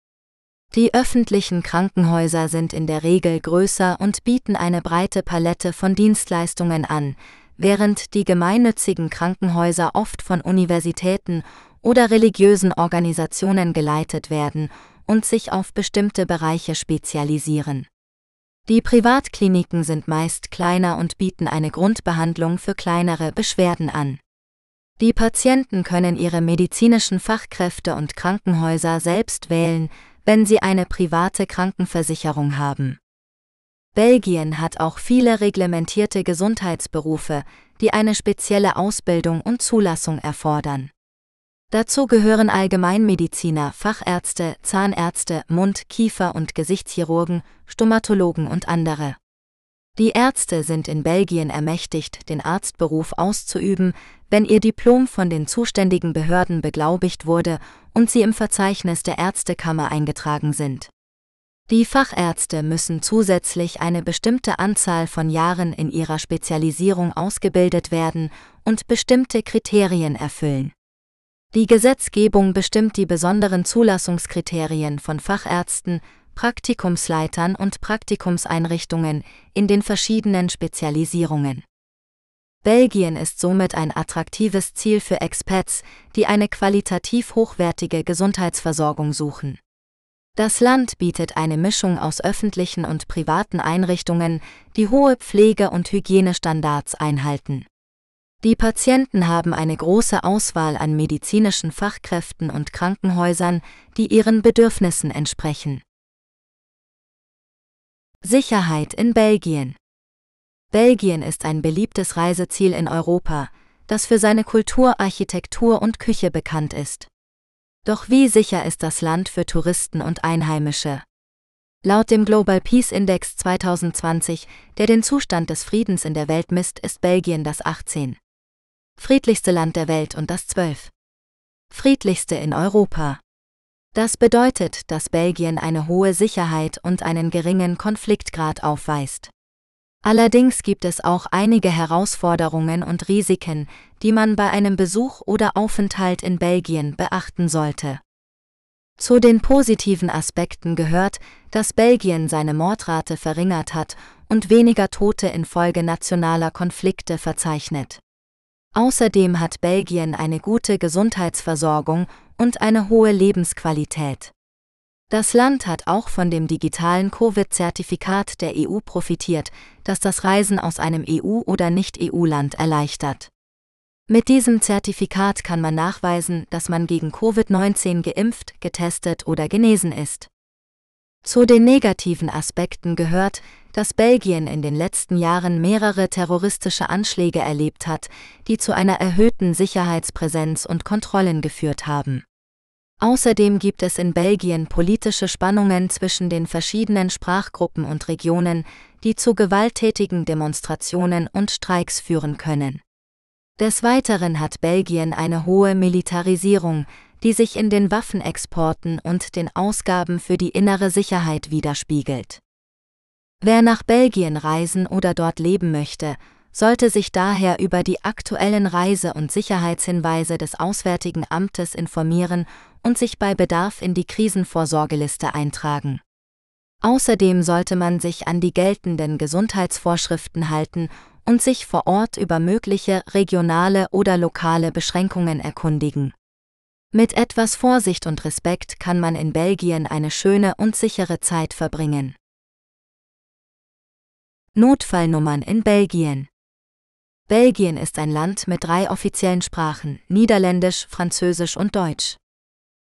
Die öffentlichen Krankenhäuser sind in der Regel größer und bieten eine breite Palette von Dienstleistungen an, während die gemeinnützigen Krankenhäuser oft von Universitäten oder religiösen Organisationen geleitet werden und sich auf bestimmte Bereiche spezialisieren. Die Privatkliniken sind meist kleiner und bieten eine Grundbehandlung für kleinere Beschwerden an. Die Patienten können ihre medizinischen Fachkräfte und Krankenhäuser selbst wählen, wenn sie eine private Krankenversicherung haben. Belgien hat auch viele reglementierte Gesundheitsberufe, die eine spezielle Ausbildung und Zulassung erfordern. Dazu gehören Allgemeinmediziner, Fachärzte, Zahnärzte, Mund-, Kiefer- und Gesichtschirurgen, Stomatologen und andere. Die Ärzte sind in Belgien ermächtigt, den Arztberuf auszuüben, wenn ihr Diplom von den zuständigen Behörden beglaubigt wurde und sie im Verzeichnis der Ärztekammer eingetragen sind. Die Fachärzte müssen zusätzlich eine bestimmte Anzahl von Jahren in ihrer Spezialisierung ausgebildet werden und bestimmte Kriterien erfüllen. Die Gesetzgebung bestimmt die besonderen Zulassungskriterien von Fachärzten, Praktikumsleitern und Praktikumseinrichtungen in den verschiedenen Spezialisierungen. Belgien ist somit ein attraktives Ziel für Expats, die eine qualitativ hochwertige Gesundheitsversorgung suchen. Das Land bietet eine Mischung aus öffentlichen und privaten Einrichtungen, die hohe Pflege- und Hygienestandards einhalten. Die Patienten haben eine große Auswahl an medizinischen Fachkräften und Krankenhäusern, die ihren Bedürfnissen entsprechen. Sicherheit in Belgien Belgien ist ein beliebtes Reiseziel in Europa, das für seine Kultur, Architektur und Küche bekannt ist. Doch wie sicher ist das Land für Touristen und Einheimische? Laut dem Global Peace Index 2020, der den Zustand des Friedens in der Welt misst, ist Belgien das 18. friedlichste Land der Welt und das 12. friedlichste in Europa. Das bedeutet, dass Belgien eine hohe Sicherheit und einen geringen Konfliktgrad aufweist. Allerdings gibt es auch einige Herausforderungen und Risiken, die man bei einem Besuch oder Aufenthalt in Belgien beachten sollte. Zu den positiven Aspekten gehört, dass Belgien seine Mordrate verringert hat und weniger Tote infolge nationaler Konflikte verzeichnet. Außerdem hat Belgien eine gute Gesundheitsversorgung und eine hohe Lebensqualität. Das Land hat auch von dem digitalen Covid-Zertifikat der EU profitiert, das das Reisen aus einem EU- oder Nicht-EU-Land erleichtert. Mit diesem Zertifikat kann man nachweisen, dass man gegen Covid-19 geimpft, getestet oder genesen ist. Zu den negativen Aspekten gehört, dass Belgien in den letzten Jahren mehrere terroristische Anschläge erlebt hat, die zu einer erhöhten Sicherheitspräsenz und Kontrollen geführt haben. Außerdem gibt es in Belgien politische Spannungen zwischen den verschiedenen Sprachgruppen und Regionen, die zu gewalttätigen Demonstrationen und Streiks führen können. Des Weiteren hat Belgien eine hohe Militarisierung, die sich in den Waffenexporten und den Ausgaben für die innere Sicherheit widerspiegelt. Wer nach Belgien reisen oder dort leben möchte, sollte sich daher über die aktuellen Reise- und Sicherheitshinweise des Auswärtigen Amtes informieren und sich bei Bedarf in die Krisenvorsorgeliste eintragen. Außerdem sollte man sich an die geltenden Gesundheitsvorschriften halten und sich vor Ort über mögliche regionale oder lokale Beschränkungen erkundigen. Mit etwas Vorsicht und Respekt kann man in Belgien eine schöne und sichere Zeit verbringen. Notfallnummern in Belgien Belgien ist ein Land mit drei offiziellen Sprachen, Niederländisch, Französisch und Deutsch.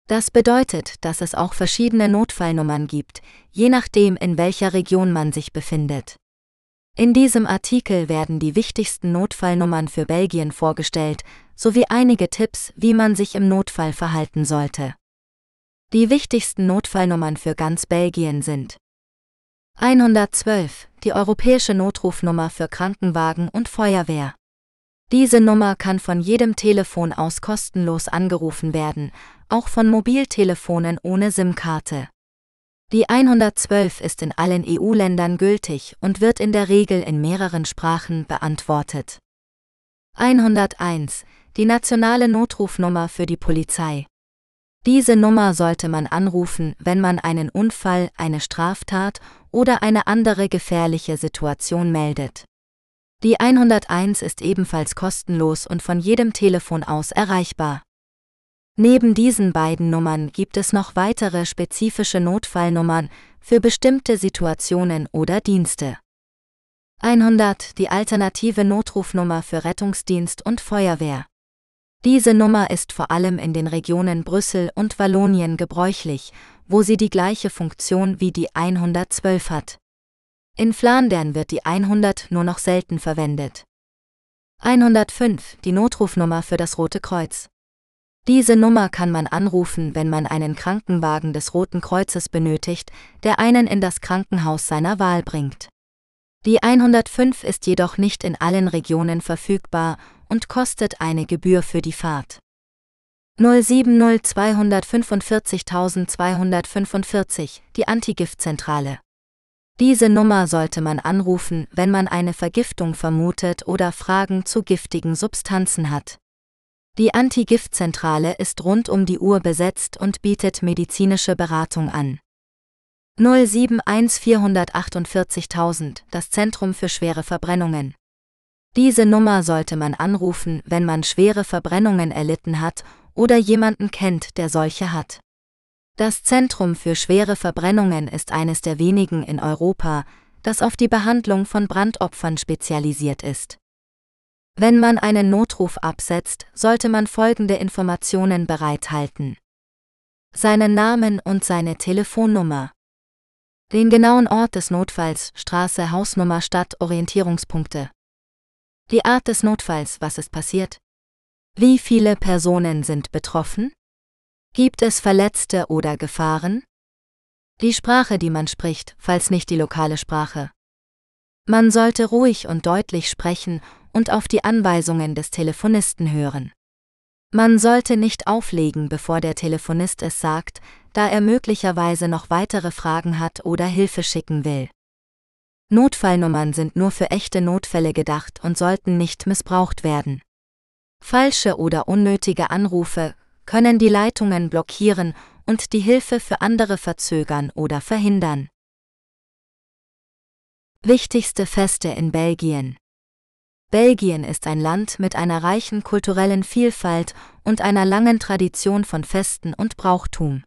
Das bedeutet, dass es auch verschiedene Notfallnummern gibt, je nachdem, in welcher Region man sich befindet. In diesem Artikel werden die wichtigsten Notfallnummern für Belgien vorgestellt, sowie einige Tipps, wie man sich im Notfall verhalten sollte. Die wichtigsten Notfallnummern für ganz Belgien sind 112, die europäische Notrufnummer für Krankenwagen und Feuerwehr. Diese Nummer kann von jedem Telefon aus kostenlos angerufen werden, auch von Mobiltelefonen ohne SIM-Karte. Die 112 ist in allen EU-Ländern gültig und wird in der Regel in mehreren Sprachen beantwortet. 101 die nationale Notrufnummer für die Polizei. Diese Nummer sollte man anrufen, wenn man einen Unfall, eine Straftat oder eine andere gefährliche Situation meldet. Die 101 ist ebenfalls kostenlos und von jedem Telefon aus erreichbar. Neben diesen beiden Nummern gibt es noch weitere spezifische Notfallnummern für bestimmte Situationen oder Dienste. 100 die alternative Notrufnummer für Rettungsdienst und Feuerwehr. Diese Nummer ist vor allem in den Regionen Brüssel und Wallonien gebräuchlich, wo sie die gleiche Funktion wie die 112 hat. In Flandern wird die 100 nur noch selten verwendet. 105, die Notrufnummer für das Rote Kreuz. Diese Nummer kann man anrufen, wenn man einen Krankenwagen des Roten Kreuzes benötigt, der einen in das Krankenhaus seiner Wahl bringt. Die 105 ist jedoch nicht in allen Regionen verfügbar und kostet eine Gebühr für die Fahrt. 070245245, die Antigiftzentrale. Diese Nummer sollte man anrufen, wenn man eine Vergiftung vermutet oder Fragen zu giftigen Substanzen hat. Die Antigiftzentrale ist rund um die Uhr besetzt und bietet medizinische Beratung an. 071448000, das Zentrum für schwere Verbrennungen. Diese Nummer sollte man anrufen, wenn man schwere Verbrennungen erlitten hat oder jemanden kennt, der solche hat. Das Zentrum für schwere Verbrennungen ist eines der wenigen in Europa, das auf die Behandlung von Brandopfern spezialisiert ist. Wenn man einen Notruf absetzt, sollte man folgende Informationen bereithalten. Seinen Namen und seine Telefonnummer. Den genauen Ort des Notfalls, Straße, Hausnummer, Stadt, Orientierungspunkte. Die Art des Notfalls, was ist passiert? Wie viele Personen sind betroffen? Gibt es Verletzte oder Gefahren? Die Sprache, die man spricht, falls nicht die lokale Sprache. Man sollte ruhig und deutlich sprechen und auf die Anweisungen des Telefonisten hören. Man sollte nicht auflegen, bevor der Telefonist es sagt, da er möglicherweise noch weitere Fragen hat oder Hilfe schicken will. Notfallnummern sind nur für echte Notfälle gedacht und sollten nicht missbraucht werden. Falsche oder unnötige Anrufe können die Leitungen blockieren und die Hilfe für andere verzögern oder verhindern. Wichtigste Feste in Belgien Belgien ist ein Land mit einer reichen kulturellen Vielfalt und einer langen Tradition von Festen und Brauchtum.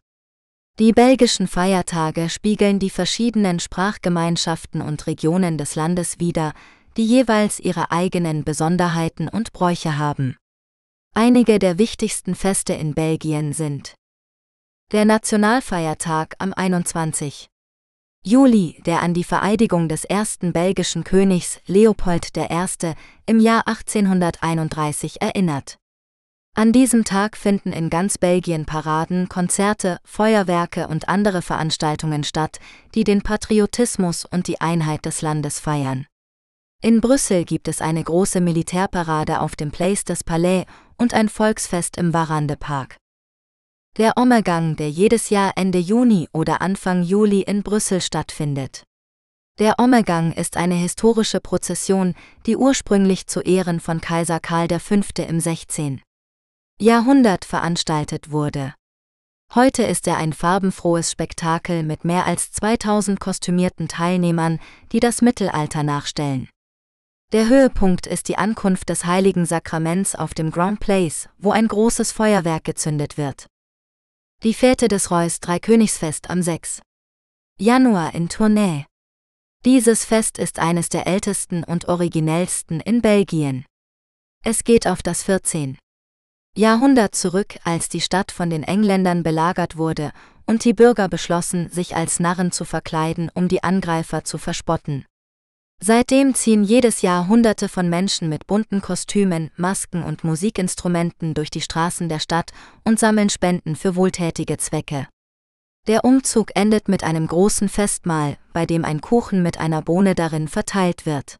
Die belgischen Feiertage spiegeln die verschiedenen Sprachgemeinschaften und Regionen des Landes wider, die jeweils ihre eigenen Besonderheiten und Bräuche haben. Einige der wichtigsten Feste in Belgien sind der Nationalfeiertag am 21. Juli, der an die Vereidigung des ersten belgischen Königs Leopold I. im Jahr 1831 erinnert. An diesem Tag finden in ganz Belgien Paraden, Konzerte, Feuerwerke und andere Veranstaltungen statt, die den Patriotismus und die Einheit des Landes feiern. In Brüssel gibt es eine große Militärparade auf dem Place des Palais und ein Volksfest im Warande Park. Der Ommegang, der jedes Jahr Ende Juni oder Anfang Juli in Brüssel stattfindet. Der Ommegang ist eine historische Prozession, die ursprünglich zu Ehren von Kaiser Karl V. im 16. Jahrhundert veranstaltet wurde. Heute ist er ein farbenfrohes Spektakel mit mehr als 2000 kostümierten Teilnehmern, die das Mittelalter nachstellen. Der Höhepunkt ist die Ankunft des heiligen Sakraments auf dem Grand Place, wo ein großes Feuerwerk gezündet wird. Die Fete des Reus Dreikönigsfest am 6. Januar in Tournai. Dieses Fest ist eines der ältesten und originellsten in Belgien. Es geht auf das 14. Jahrhundert zurück, als die Stadt von den Engländern belagert wurde und die Bürger beschlossen, sich als Narren zu verkleiden, um die Angreifer zu verspotten. Seitdem ziehen jedes Jahr Hunderte von Menschen mit bunten Kostümen, Masken und Musikinstrumenten durch die Straßen der Stadt und sammeln Spenden für wohltätige Zwecke. Der Umzug endet mit einem großen Festmahl, bei dem ein Kuchen mit einer Bohne darin verteilt wird.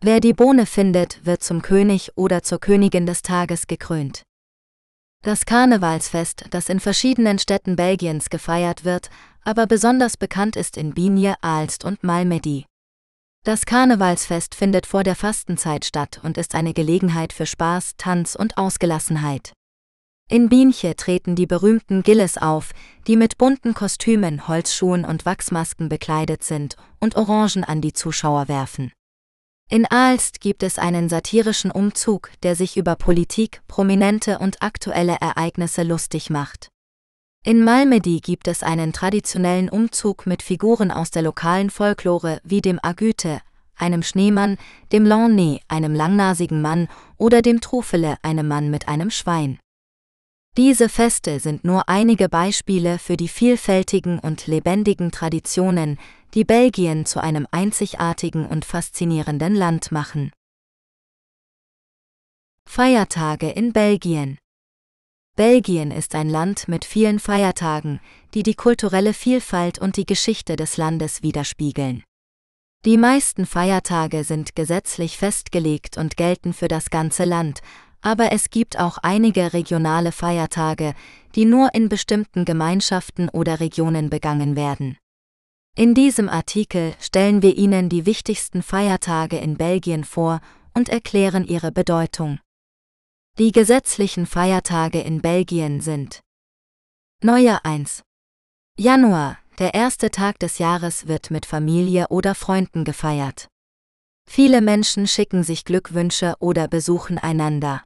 Wer die Bohne findet, wird zum König oder zur Königin des Tages gekrönt. Das Karnevalsfest, das in verschiedenen Städten Belgiens gefeiert wird, aber besonders bekannt ist in Bigne, Aalst und Malmedy. Das Karnevalsfest findet vor der Fastenzeit statt und ist eine Gelegenheit für Spaß, Tanz und Ausgelassenheit. In Bienche treten die berühmten Gilles auf, die mit bunten Kostümen, Holzschuhen und Wachsmasken bekleidet sind und Orangen an die Zuschauer werfen. In Aalst gibt es einen satirischen Umzug, der sich über Politik, prominente und aktuelle Ereignisse lustig macht. In Malmedy gibt es einen traditionellen Umzug mit Figuren aus der lokalen Folklore wie dem Agüte, einem Schneemann, dem Launay, einem langnasigen Mann oder dem Trufele, einem Mann mit einem Schwein. Diese Feste sind nur einige Beispiele für die vielfältigen und lebendigen Traditionen, die Belgien zu einem einzigartigen und faszinierenden Land machen. Feiertage in Belgien Belgien ist ein Land mit vielen Feiertagen, die die kulturelle Vielfalt und die Geschichte des Landes widerspiegeln. Die meisten Feiertage sind gesetzlich festgelegt und gelten für das ganze Land, aber es gibt auch einige regionale Feiertage, die nur in bestimmten Gemeinschaften oder Regionen begangen werden. In diesem Artikel stellen wir Ihnen die wichtigsten Feiertage in Belgien vor und erklären ihre Bedeutung. Die gesetzlichen Feiertage in Belgien sind Neujahr 1. Januar, der erste Tag des Jahres wird mit Familie oder Freunden gefeiert. Viele Menschen schicken sich Glückwünsche oder besuchen einander.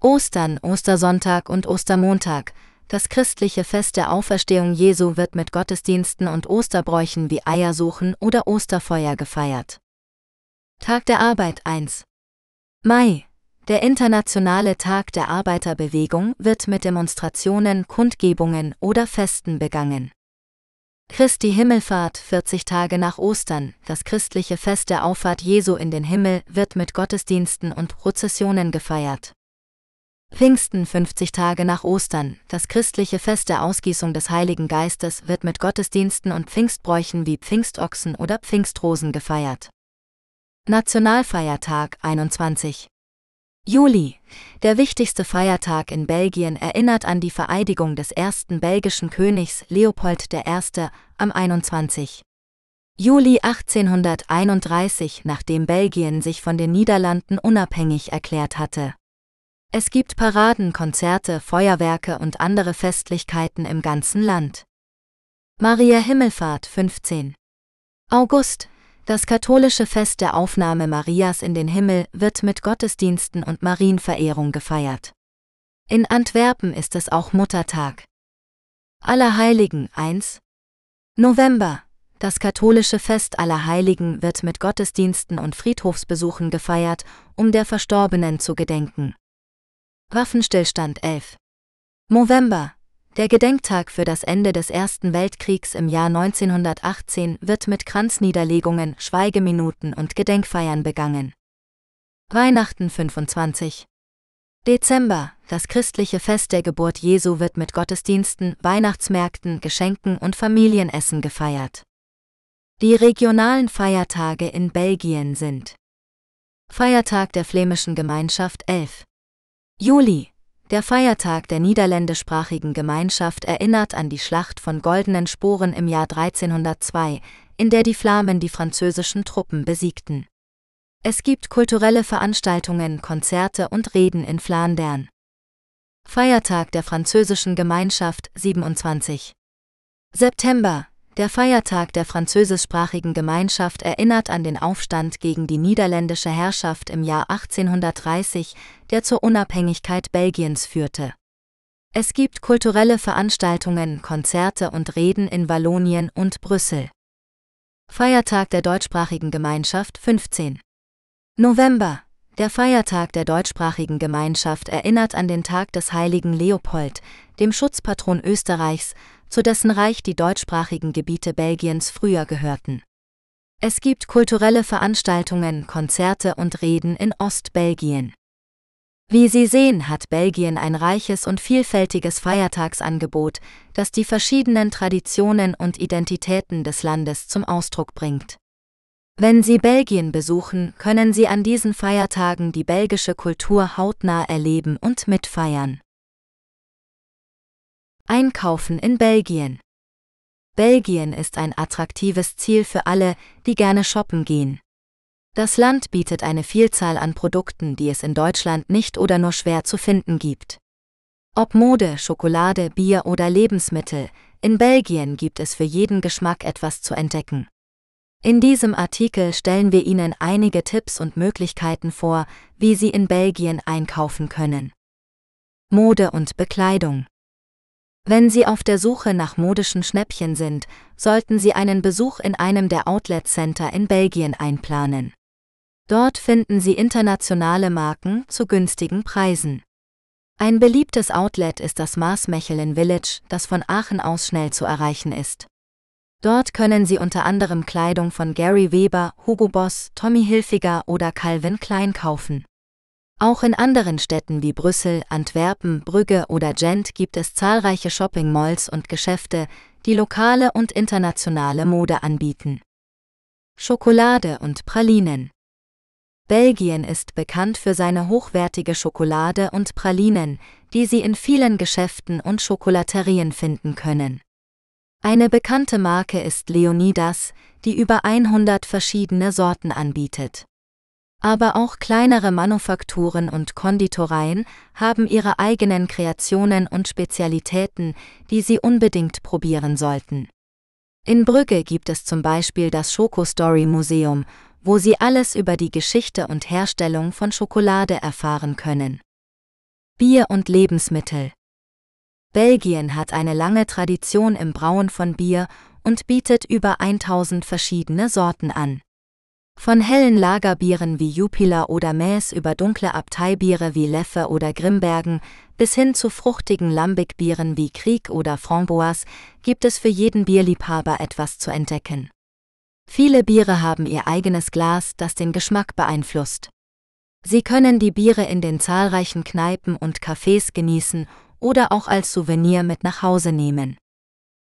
Ostern, Ostersonntag und Ostermontag, das christliche Fest der Auferstehung Jesu wird mit Gottesdiensten und Osterbräuchen wie Eiersuchen oder Osterfeuer gefeiert. Tag der Arbeit 1. Mai, der Internationale Tag der Arbeiterbewegung wird mit Demonstrationen, Kundgebungen oder Festen begangen. Christi Himmelfahrt 40 Tage nach Ostern, das christliche Fest der Auffahrt Jesu in den Himmel, wird mit Gottesdiensten und Prozessionen gefeiert. Pfingsten 50 Tage nach Ostern, das christliche Fest der Ausgießung des Heiligen Geistes, wird mit Gottesdiensten und Pfingstbräuchen wie Pfingstochsen oder Pfingstrosen gefeiert. Nationalfeiertag 21 Juli, der wichtigste Feiertag in Belgien, erinnert an die Vereidigung des ersten belgischen Königs Leopold I. am 21. Juli 1831, nachdem Belgien sich von den Niederlanden unabhängig erklärt hatte. Es gibt Paraden, Konzerte, Feuerwerke und andere Festlichkeiten im ganzen Land. Maria Himmelfahrt 15. August. Das katholische Fest der Aufnahme Marias in den Himmel wird mit Gottesdiensten und Marienverehrung gefeiert. In Antwerpen ist es auch Muttertag. Allerheiligen 1. November. Das katholische Fest aller Heiligen wird mit Gottesdiensten und Friedhofsbesuchen gefeiert, um der Verstorbenen zu gedenken. Waffenstillstand 11. November. Der Gedenktag für das Ende des Ersten Weltkriegs im Jahr 1918 wird mit Kranzniederlegungen, Schweigeminuten und Gedenkfeiern begangen. Weihnachten 25. Dezember, das christliche Fest der Geburt Jesu wird mit Gottesdiensten, Weihnachtsmärkten, Geschenken und Familienessen gefeiert. Die regionalen Feiertage in Belgien sind Feiertag der flämischen Gemeinschaft 11. Juli. Der Feiertag der niederländischsprachigen Gemeinschaft erinnert an die Schlacht von Goldenen Sporen im Jahr 1302, in der die Flamen die französischen Truppen besiegten. Es gibt kulturelle Veranstaltungen, Konzerte und Reden in Flandern. Feiertag der französischen Gemeinschaft 27. September der Feiertag der französischsprachigen Gemeinschaft erinnert an den Aufstand gegen die niederländische Herrschaft im Jahr 1830, der zur Unabhängigkeit Belgiens führte. Es gibt kulturelle Veranstaltungen, Konzerte und Reden in Wallonien und Brüssel. Feiertag der deutschsprachigen Gemeinschaft 15. November der Feiertag der deutschsprachigen Gemeinschaft erinnert an den Tag des heiligen Leopold, dem Schutzpatron Österreichs, zu dessen Reich die deutschsprachigen Gebiete Belgiens früher gehörten. Es gibt kulturelle Veranstaltungen, Konzerte und Reden in Ostbelgien. Wie Sie sehen, hat Belgien ein reiches und vielfältiges Feiertagsangebot, das die verschiedenen Traditionen und Identitäten des Landes zum Ausdruck bringt. Wenn Sie Belgien besuchen, können Sie an diesen Feiertagen die belgische Kultur hautnah erleben und mitfeiern. Einkaufen in Belgien Belgien ist ein attraktives Ziel für alle, die gerne shoppen gehen. Das Land bietet eine Vielzahl an Produkten, die es in Deutschland nicht oder nur schwer zu finden gibt. Ob Mode, Schokolade, Bier oder Lebensmittel, in Belgien gibt es für jeden Geschmack etwas zu entdecken. In diesem Artikel stellen wir Ihnen einige Tipps und Möglichkeiten vor, wie Sie in Belgien einkaufen können. Mode und Bekleidung. Wenn Sie auf der Suche nach modischen Schnäppchen sind, sollten Sie einen Besuch in einem der Outlet Center in Belgien einplanen. Dort finden Sie internationale Marken zu günstigen Preisen. Ein beliebtes Outlet ist das Maasmechelen Village, das von Aachen aus schnell zu erreichen ist. Dort können Sie unter anderem Kleidung von Gary Weber, Hugo Boss, Tommy Hilfiger oder Calvin Klein kaufen. Auch in anderen Städten wie Brüssel, Antwerpen, Brügge oder Gent gibt es zahlreiche Shopping-Malls und Geschäfte, die lokale und internationale Mode anbieten. Schokolade und Pralinen Belgien ist bekannt für seine hochwertige Schokolade und Pralinen, die Sie in vielen Geschäften und Schokolaterien finden können. Eine bekannte Marke ist Leonidas, die über 100 verschiedene Sorten anbietet. Aber auch kleinere Manufakturen und Konditoreien haben ihre eigenen Kreationen und Spezialitäten, die Sie unbedingt probieren sollten. In Brügge gibt es zum Beispiel das Schokostory Museum, wo Sie alles über die Geschichte und Herstellung von Schokolade erfahren können. Bier und Lebensmittel Belgien hat eine lange Tradition im Brauen von Bier und bietet über 1000 verschiedene Sorten an. Von hellen Lagerbieren wie Jupiler oder Mäß über dunkle Abteibiere wie Leffe oder Grimbergen bis hin zu fruchtigen Lambic-Bieren wie Krieg oder Framboise gibt es für jeden Bierliebhaber etwas zu entdecken. Viele Biere haben ihr eigenes Glas, das den Geschmack beeinflusst. Sie können die Biere in den zahlreichen Kneipen und Cafés genießen oder auch als Souvenir mit nach Hause nehmen.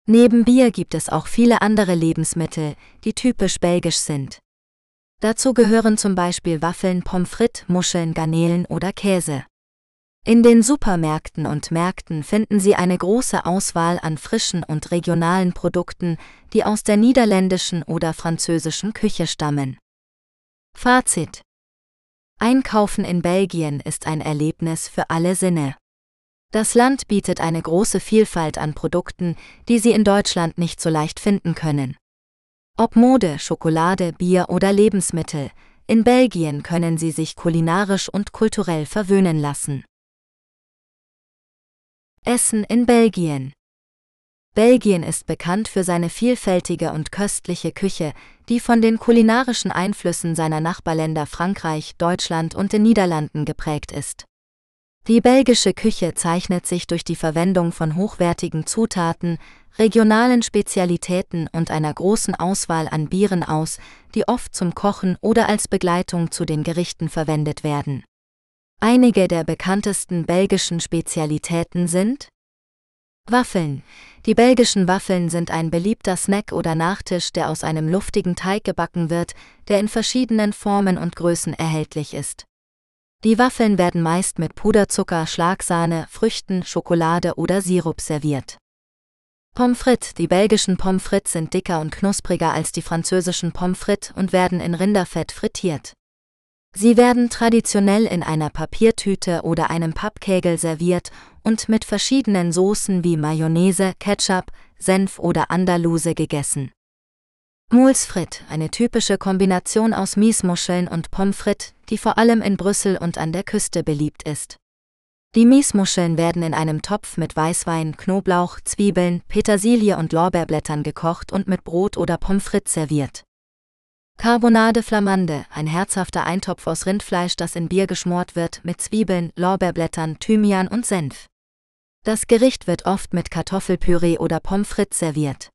Neben Bier gibt es auch viele andere Lebensmittel, die typisch belgisch sind. Dazu gehören zum Beispiel Waffeln, Pommes frites, Muscheln, Garnelen oder Käse. In den Supermärkten und Märkten finden Sie eine große Auswahl an frischen und regionalen Produkten, die aus der niederländischen oder französischen Küche stammen. Fazit Einkaufen in Belgien ist ein Erlebnis für alle Sinne. Das Land bietet eine große Vielfalt an Produkten, die Sie in Deutschland nicht so leicht finden können. Ob Mode, Schokolade, Bier oder Lebensmittel, in Belgien können Sie sich kulinarisch und kulturell verwöhnen lassen. Essen in Belgien. Belgien ist bekannt für seine vielfältige und köstliche Küche, die von den kulinarischen Einflüssen seiner Nachbarländer Frankreich, Deutschland und den Niederlanden geprägt ist. Die belgische Küche zeichnet sich durch die Verwendung von hochwertigen Zutaten, regionalen Spezialitäten und einer großen Auswahl an Bieren aus, die oft zum Kochen oder als Begleitung zu den Gerichten verwendet werden. Einige der bekanntesten belgischen Spezialitäten sind Waffeln. Die belgischen Waffeln sind ein beliebter Snack oder Nachtisch, der aus einem luftigen Teig gebacken wird, der in verschiedenen Formen und Größen erhältlich ist. Die Waffeln werden meist mit Puderzucker, Schlagsahne, Früchten, Schokolade oder Sirup serviert. Pommes frites. Die belgischen Pommes frites sind dicker und knuspriger als die französischen Pommes frites und werden in Rinderfett frittiert. Sie werden traditionell in einer Papiertüte oder einem Pappkegel serviert und mit verschiedenen Soßen wie Mayonnaise, Ketchup, Senf oder Andaluse gegessen. Moules frites, eine typische Kombination aus Miesmuscheln und Pommes frites, die vor allem in Brüssel und an der Küste beliebt ist. Die Miesmuscheln werden in einem Topf mit Weißwein, Knoblauch, Zwiebeln, Petersilie und Lorbeerblättern gekocht und mit Brot oder Pommes frites serviert. Carbonade Flamande, ein herzhafter Eintopf aus Rindfleisch, das in Bier geschmort wird, mit Zwiebeln, Lorbeerblättern, Thymian und Senf. Das Gericht wird oft mit Kartoffelpüree oder Pommes frites serviert.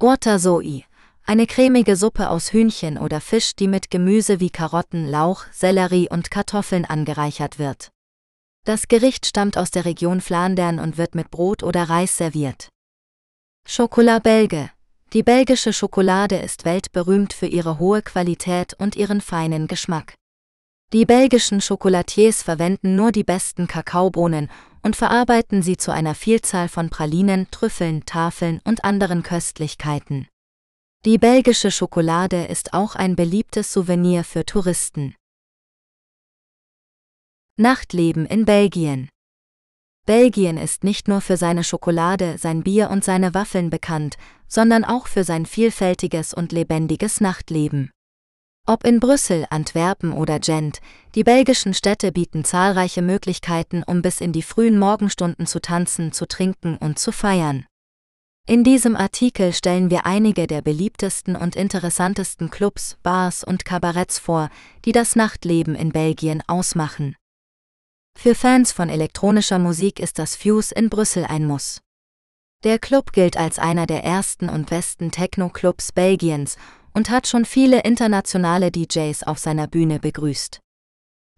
Orta Soi, eine cremige Suppe aus Hühnchen oder Fisch, die mit Gemüse wie Karotten, Lauch, Sellerie und Kartoffeln angereichert wird. Das Gericht stammt aus der Region Flandern und wird mit Brot oder Reis serviert. Chocolat Belge, die belgische Schokolade ist weltberühmt für ihre hohe Qualität und ihren feinen Geschmack. Die belgischen Chocolatiers verwenden nur die besten Kakaobohnen und verarbeiten sie zu einer Vielzahl von Pralinen, Trüffeln, Tafeln und anderen Köstlichkeiten. Die belgische Schokolade ist auch ein beliebtes Souvenir für Touristen. Nachtleben in Belgien Belgien ist nicht nur für seine Schokolade, sein Bier und seine Waffeln bekannt, sondern auch für sein vielfältiges und lebendiges Nachtleben. Ob in Brüssel, Antwerpen oder Gent, die belgischen Städte bieten zahlreiche Möglichkeiten, um bis in die frühen Morgenstunden zu tanzen, zu trinken und zu feiern. In diesem Artikel stellen wir einige der beliebtesten und interessantesten Clubs, Bars und Kabaretts vor, die das Nachtleben in Belgien ausmachen. Für Fans von elektronischer Musik ist das Fuse in Brüssel ein Muss. Der Club gilt als einer der ersten und besten Techno-Clubs Belgiens und hat schon viele internationale DJs auf seiner Bühne begrüßt.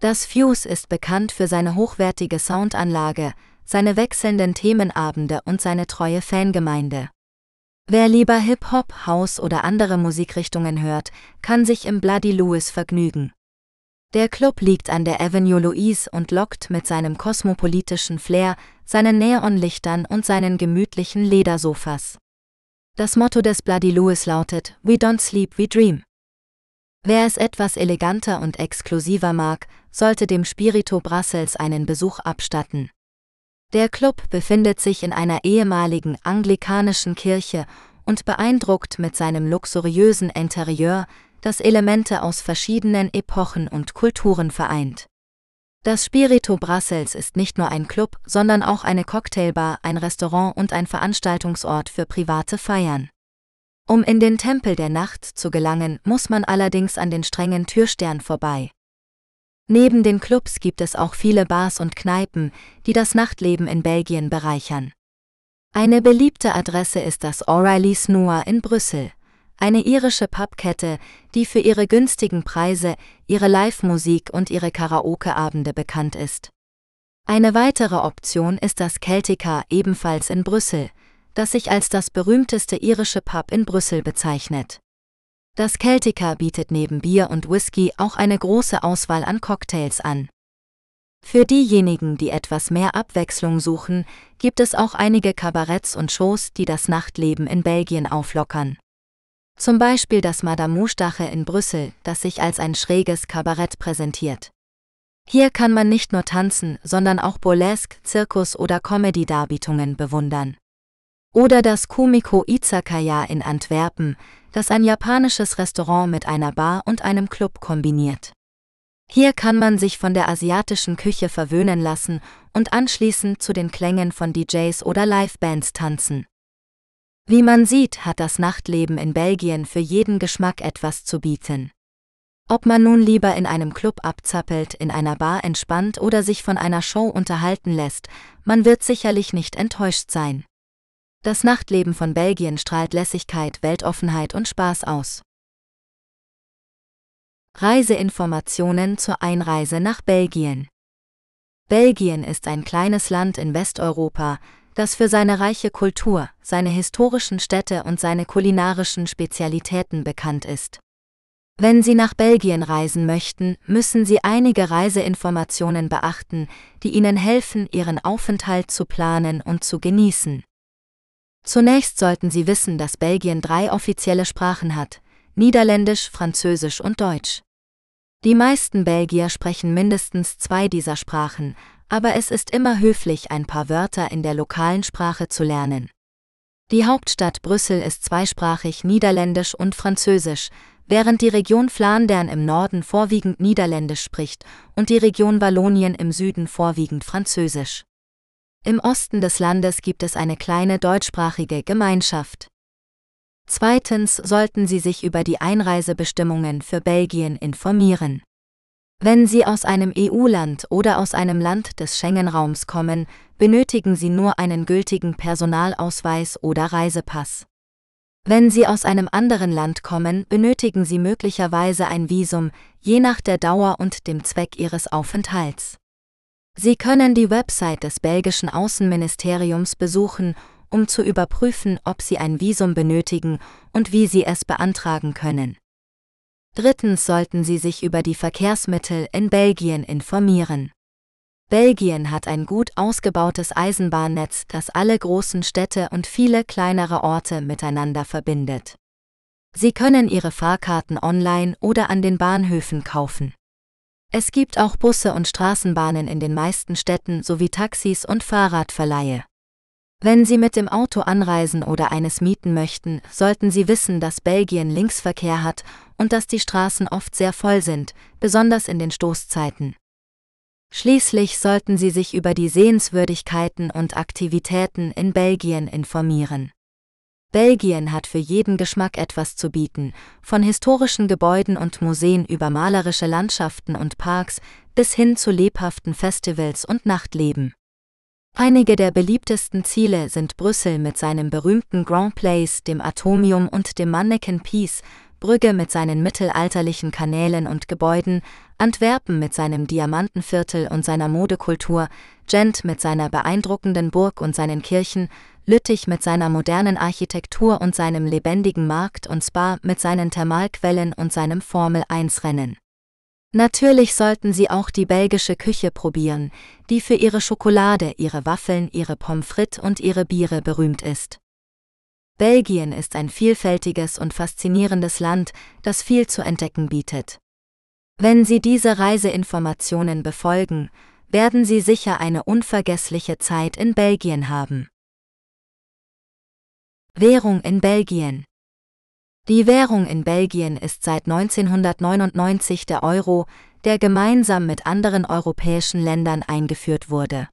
Das Fuse ist bekannt für seine hochwertige Soundanlage, seine wechselnden Themenabende und seine treue Fangemeinde. Wer lieber Hip-Hop, House oder andere Musikrichtungen hört, kann sich im Bloody Louis vergnügen. Der Club liegt an der Avenue Louise und lockt mit seinem kosmopolitischen Flair, seinen Neonlichtern und seinen gemütlichen Ledersofas. Das Motto des Bloody Louis lautet We don't sleep, we dream. Wer es etwas eleganter und exklusiver mag, sollte dem Spirito Brussels einen Besuch abstatten. Der Club befindet sich in einer ehemaligen anglikanischen Kirche und beeindruckt mit seinem luxuriösen Interieur, das Elemente aus verschiedenen Epochen und Kulturen vereint. Das Spirito Brussels ist nicht nur ein Club, sondern auch eine Cocktailbar, ein Restaurant und ein Veranstaltungsort für private Feiern. Um in den Tempel der Nacht zu gelangen, muss man allerdings an den strengen Türstern vorbei. Neben den Clubs gibt es auch viele Bars und Kneipen, die das Nachtleben in Belgien bereichern. Eine beliebte Adresse ist das O'Reilly's Noir in Brüssel, eine irische Pubkette, die für ihre günstigen Preise, ihre Live-Musik und ihre Karaoke-Abende bekannt ist. Eine weitere Option ist das Celtica ebenfalls in Brüssel, das sich als das berühmteste irische Pub in Brüssel bezeichnet. Das Celtica bietet neben Bier und Whisky auch eine große Auswahl an Cocktails an. Für diejenigen, die etwas mehr Abwechslung suchen, gibt es auch einige Kabaretts und Shows, die das Nachtleben in Belgien auflockern. Zum Beispiel das Madame Moustache in Brüssel, das sich als ein schräges Kabarett präsentiert. Hier kann man nicht nur tanzen, sondern auch Burlesque, Zirkus oder Comedy-Darbietungen bewundern. Oder das Kumiko Izakaya in Antwerpen, das ein japanisches Restaurant mit einer Bar und einem Club kombiniert. Hier kann man sich von der asiatischen Küche verwöhnen lassen und anschließend zu den Klängen von DJs oder Livebands tanzen. Wie man sieht, hat das Nachtleben in Belgien für jeden Geschmack etwas zu bieten. Ob man nun lieber in einem Club abzappelt, in einer Bar entspannt oder sich von einer Show unterhalten lässt, man wird sicherlich nicht enttäuscht sein. Das Nachtleben von Belgien strahlt Lässigkeit, Weltoffenheit und Spaß aus. Reiseinformationen zur Einreise nach Belgien. Belgien ist ein kleines Land in Westeuropa, das für seine reiche Kultur, seine historischen Städte und seine kulinarischen Spezialitäten bekannt ist. Wenn Sie nach Belgien reisen möchten, müssen Sie einige Reiseinformationen beachten, die Ihnen helfen, Ihren Aufenthalt zu planen und zu genießen. Zunächst sollten Sie wissen, dass Belgien drei offizielle Sprachen hat, Niederländisch, Französisch und Deutsch. Die meisten Belgier sprechen mindestens zwei dieser Sprachen, aber es ist immer höflich, ein paar Wörter in der lokalen Sprache zu lernen. Die Hauptstadt Brüssel ist zweisprachig Niederländisch und Französisch, während die Region Flandern im Norden vorwiegend Niederländisch spricht und die Region Wallonien im Süden vorwiegend Französisch. Im Osten des Landes gibt es eine kleine deutschsprachige Gemeinschaft. Zweitens sollten Sie sich über die Einreisebestimmungen für Belgien informieren. Wenn Sie aus einem EU-Land oder aus einem Land des Schengen-Raums kommen, benötigen Sie nur einen gültigen Personalausweis oder Reisepass. Wenn Sie aus einem anderen Land kommen, benötigen Sie möglicherweise ein Visum, je nach der Dauer und dem Zweck Ihres Aufenthalts. Sie können die Website des belgischen Außenministeriums besuchen um zu überprüfen, ob sie ein Visum benötigen und wie sie es beantragen können. Drittens sollten Sie sich über die Verkehrsmittel in Belgien informieren. Belgien hat ein gut ausgebautes Eisenbahnnetz, das alle großen Städte und viele kleinere Orte miteinander verbindet. Sie können Ihre Fahrkarten online oder an den Bahnhöfen kaufen. Es gibt auch Busse und Straßenbahnen in den meisten Städten sowie Taxis und Fahrradverleihe. Wenn Sie mit dem Auto anreisen oder eines mieten möchten, sollten Sie wissen, dass Belgien Linksverkehr hat und dass die Straßen oft sehr voll sind, besonders in den Stoßzeiten. Schließlich sollten Sie sich über die Sehenswürdigkeiten und Aktivitäten in Belgien informieren. Belgien hat für jeden Geschmack etwas zu bieten, von historischen Gebäuden und Museen über malerische Landschaften und Parks bis hin zu lebhaften Festivals und Nachtleben. Einige der beliebtesten Ziele sind Brüssel mit seinem berühmten Grand Place, dem Atomium und dem Manneken Peace, Brügge mit seinen mittelalterlichen Kanälen und Gebäuden, Antwerpen mit seinem Diamantenviertel und seiner Modekultur, Gent mit seiner beeindruckenden Burg und seinen Kirchen, Lüttich mit seiner modernen Architektur und seinem lebendigen Markt und Spa mit seinen Thermalquellen und seinem Formel-1-Rennen. Natürlich sollten Sie auch die belgische Küche probieren, die für ihre Schokolade, ihre Waffeln, ihre Pommes frites und ihre Biere berühmt ist. Belgien ist ein vielfältiges und faszinierendes Land, das viel zu entdecken bietet. Wenn Sie diese Reiseinformationen befolgen, werden Sie sicher eine unvergessliche Zeit in Belgien haben. Währung in Belgien die Währung in Belgien ist seit 1999 der Euro, der gemeinsam mit anderen europäischen Ländern eingeführt wurde.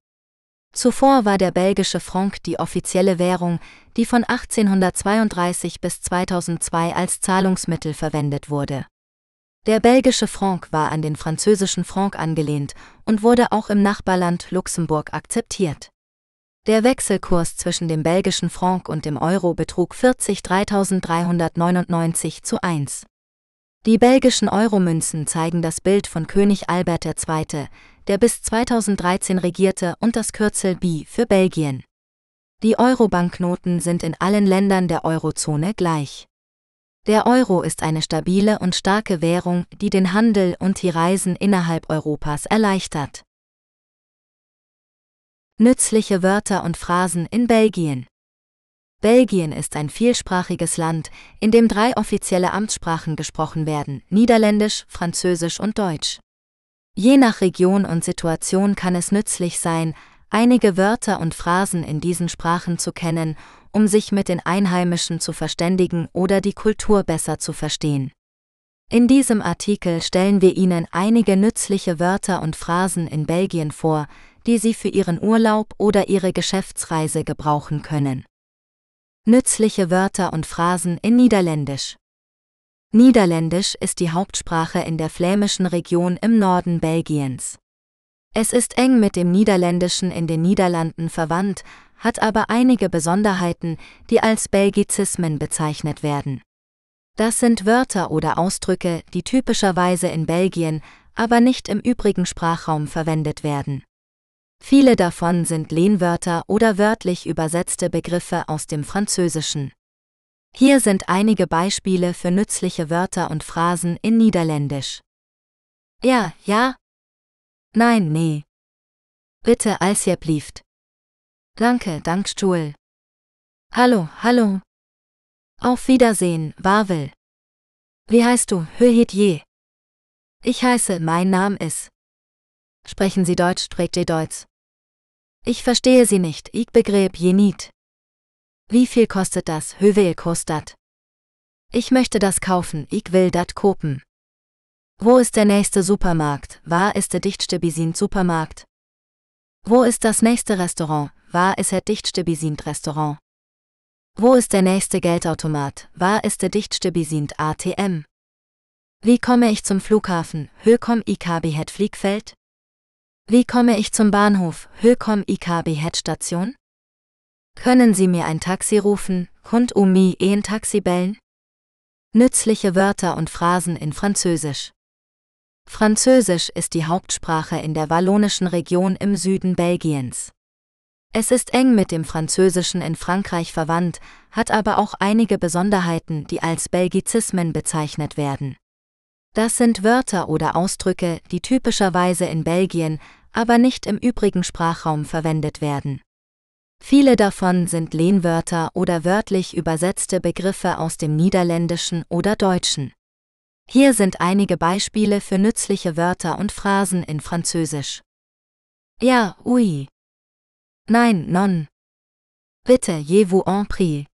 Zuvor war der belgische Franc die offizielle Währung, die von 1832 bis 2002 als Zahlungsmittel verwendet wurde. Der belgische Franc war an den französischen Franc angelehnt und wurde auch im Nachbarland Luxemburg akzeptiert. Der Wechselkurs zwischen dem belgischen Franc und dem Euro betrug 40.399 zu 1. Die belgischen Euromünzen zeigen das Bild von König Albert II., der bis 2013 regierte und das Kürzel B für Belgien. Die Euro-Banknoten sind in allen Ländern der Eurozone gleich. Der Euro ist eine stabile und starke Währung, die den Handel und die Reisen innerhalb Europas erleichtert. Nützliche Wörter und Phrasen in Belgien. Belgien ist ein vielsprachiges Land, in dem drei offizielle Amtssprachen gesprochen werden, Niederländisch, Französisch und Deutsch. Je nach Region und Situation kann es nützlich sein, einige Wörter und Phrasen in diesen Sprachen zu kennen, um sich mit den Einheimischen zu verständigen oder die Kultur besser zu verstehen. In diesem Artikel stellen wir Ihnen einige nützliche Wörter und Phrasen in Belgien vor, die Sie für Ihren Urlaub oder Ihre Geschäftsreise gebrauchen können. Nützliche Wörter und Phrasen in Niederländisch. Niederländisch ist die Hauptsprache in der flämischen Region im Norden Belgiens. Es ist eng mit dem Niederländischen in den Niederlanden verwandt, hat aber einige Besonderheiten, die als Belgizismen bezeichnet werden. Das sind Wörter oder Ausdrücke, die typischerweise in Belgien, aber nicht im übrigen Sprachraum verwendet werden. Viele davon sind Lehnwörter oder wörtlich übersetzte Begriffe aus dem Französischen. Hier sind einige Beispiele für nützliche Wörter und Phrasen in Niederländisch. Ja, ja. Nein, nee. Bitte, alsjeblieft. Danke, dankstuhl. Hallo, hallo. Auf Wiedersehen, Wawel. Wie heißt du, Höhit je? Ich heiße, mein Name ist. Sprechen Sie Deutsch, spricht ihr Deutsch. Ich verstehe Sie nicht, ich begräb je niet. Wie viel kostet das, Hövel kostet? Ich möchte das kaufen, ich will dat kopen. Wo ist der nächste Supermarkt, war ist der dichtste Bisint Supermarkt? Wo ist das nächste Restaurant, war ist der dichtste Bisint Restaurant? Wo ist der nächste Geldautomat? War ist der dichtste Bisint ATM? Wie komme ich zum Flughafen? Hökom IKB Het Fliegfeld? Wie komme ich zum Bahnhof? Hökom IKB Het Station? Können Sie mir ein Taxi rufen? Kund umi ein Taxi bellen? Nützliche Wörter und Phrasen in Französisch. Französisch ist die Hauptsprache in der wallonischen Region im Süden Belgiens. Es ist eng mit dem Französischen in Frankreich verwandt, hat aber auch einige Besonderheiten, die als Belgizismen bezeichnet werden. Das sind Wörter oder Ausdrücke, die typischerweise in Belgien, aber nicht im übrigen Sprachraum verwendet werden. Viele davon sind Lehnwörter oder wörtlich übersetzte Begriffe aus dem Niederländischen oder Deutschen. Hier sind einige Beispiele für nützliche Wörter und Phrasen in Französisch. Ja, oui. Nein, non. Bitte, je vous en prie.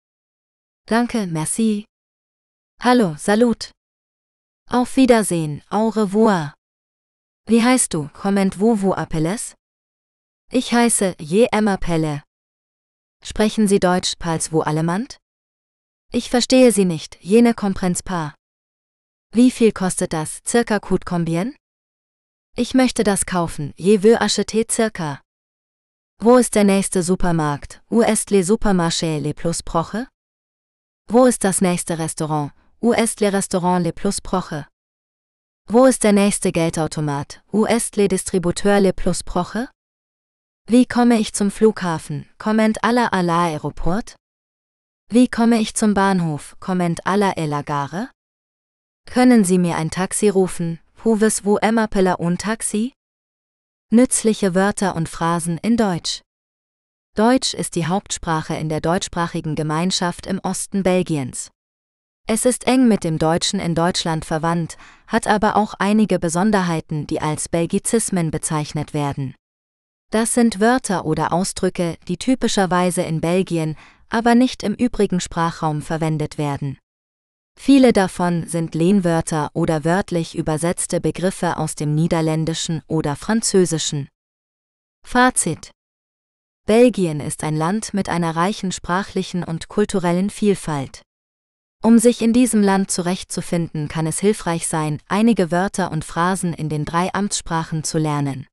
Danke, merci. Hallo, salut. Auf Wiedersehen, au revoir. Wie heißt du, comment vous appelez? Ich heiße Je Emma Pelle. Sprechen Sie Deutsch, pals vous allemand? Ich verstehe Sie nicht, jene comprends pas. Wie viel kostet das, circa coûte combien? Ich möchte das kaufen, je veux acheter circa. Wo ist der nächste Supermarkt? Où est le supermarché le plus proche? Wo ist das nächste Restaurant? Où est le restaurant le plus proche? Wo ist der nächste Geldautomat? Est le plus proche? Wie komme ich zum Flughafen? Comment alla à l'aéroport? Wie komme ich zum Bahnhof? Comment à la gare? Können Sie mir ein Taxi rufen? Pouvez-vous m'appeler un taxi? Nützliche Wörter und Phrasen in Deutsch. Deutsch ist die Hauptsprache in der deutschsprachigen Gemeinschaft im Osten Belgiens. Es ist eng mit dem Deutschen in Deutschland verwandt, hat aber auch einige Besonderheiten, die als Belgizismen bezeichnet werden. Das sind Wörter oder Ausdrücke, die typischerweise in Belgien, aber nicht im übrigen Sprachraum verwendet werden. Viele davon sind Lehnwörter oder wörtlich übersetzte Begriffe aus dem Niederländischen oder Französischen. Fazit Belgien ist ein Land mit einer reichen sprachlichen und kulturellen Vielfalt. Um sich in diesem Land zurechtzufinden, kann es hilfreich sein, einige Wörter und Phrasen in den drei Amtssprachen zu lernen.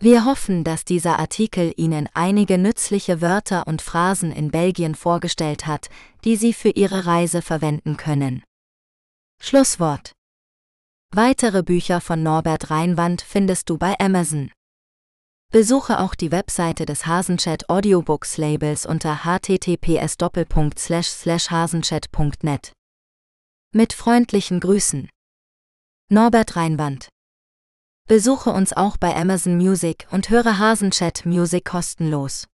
Wir hoffen, dass dieser Artikel Ihnen einige nützliche Wörter und Phrasen in Belgien vorgestellt hat, die Sie für Ihre Reise verwenden können. Schlusswort. Weitere Bücher von Norbert Reinwand findest du bei Amazon. Besuche auch die Webseite des Hasenchat Audiobooks Labels unter https://hasenchat.net. Mit freundlichen Grüßen. Norbert Reinwand Besuche uns auch bei Amazon Music und höre Hasenchat Music kostenlos.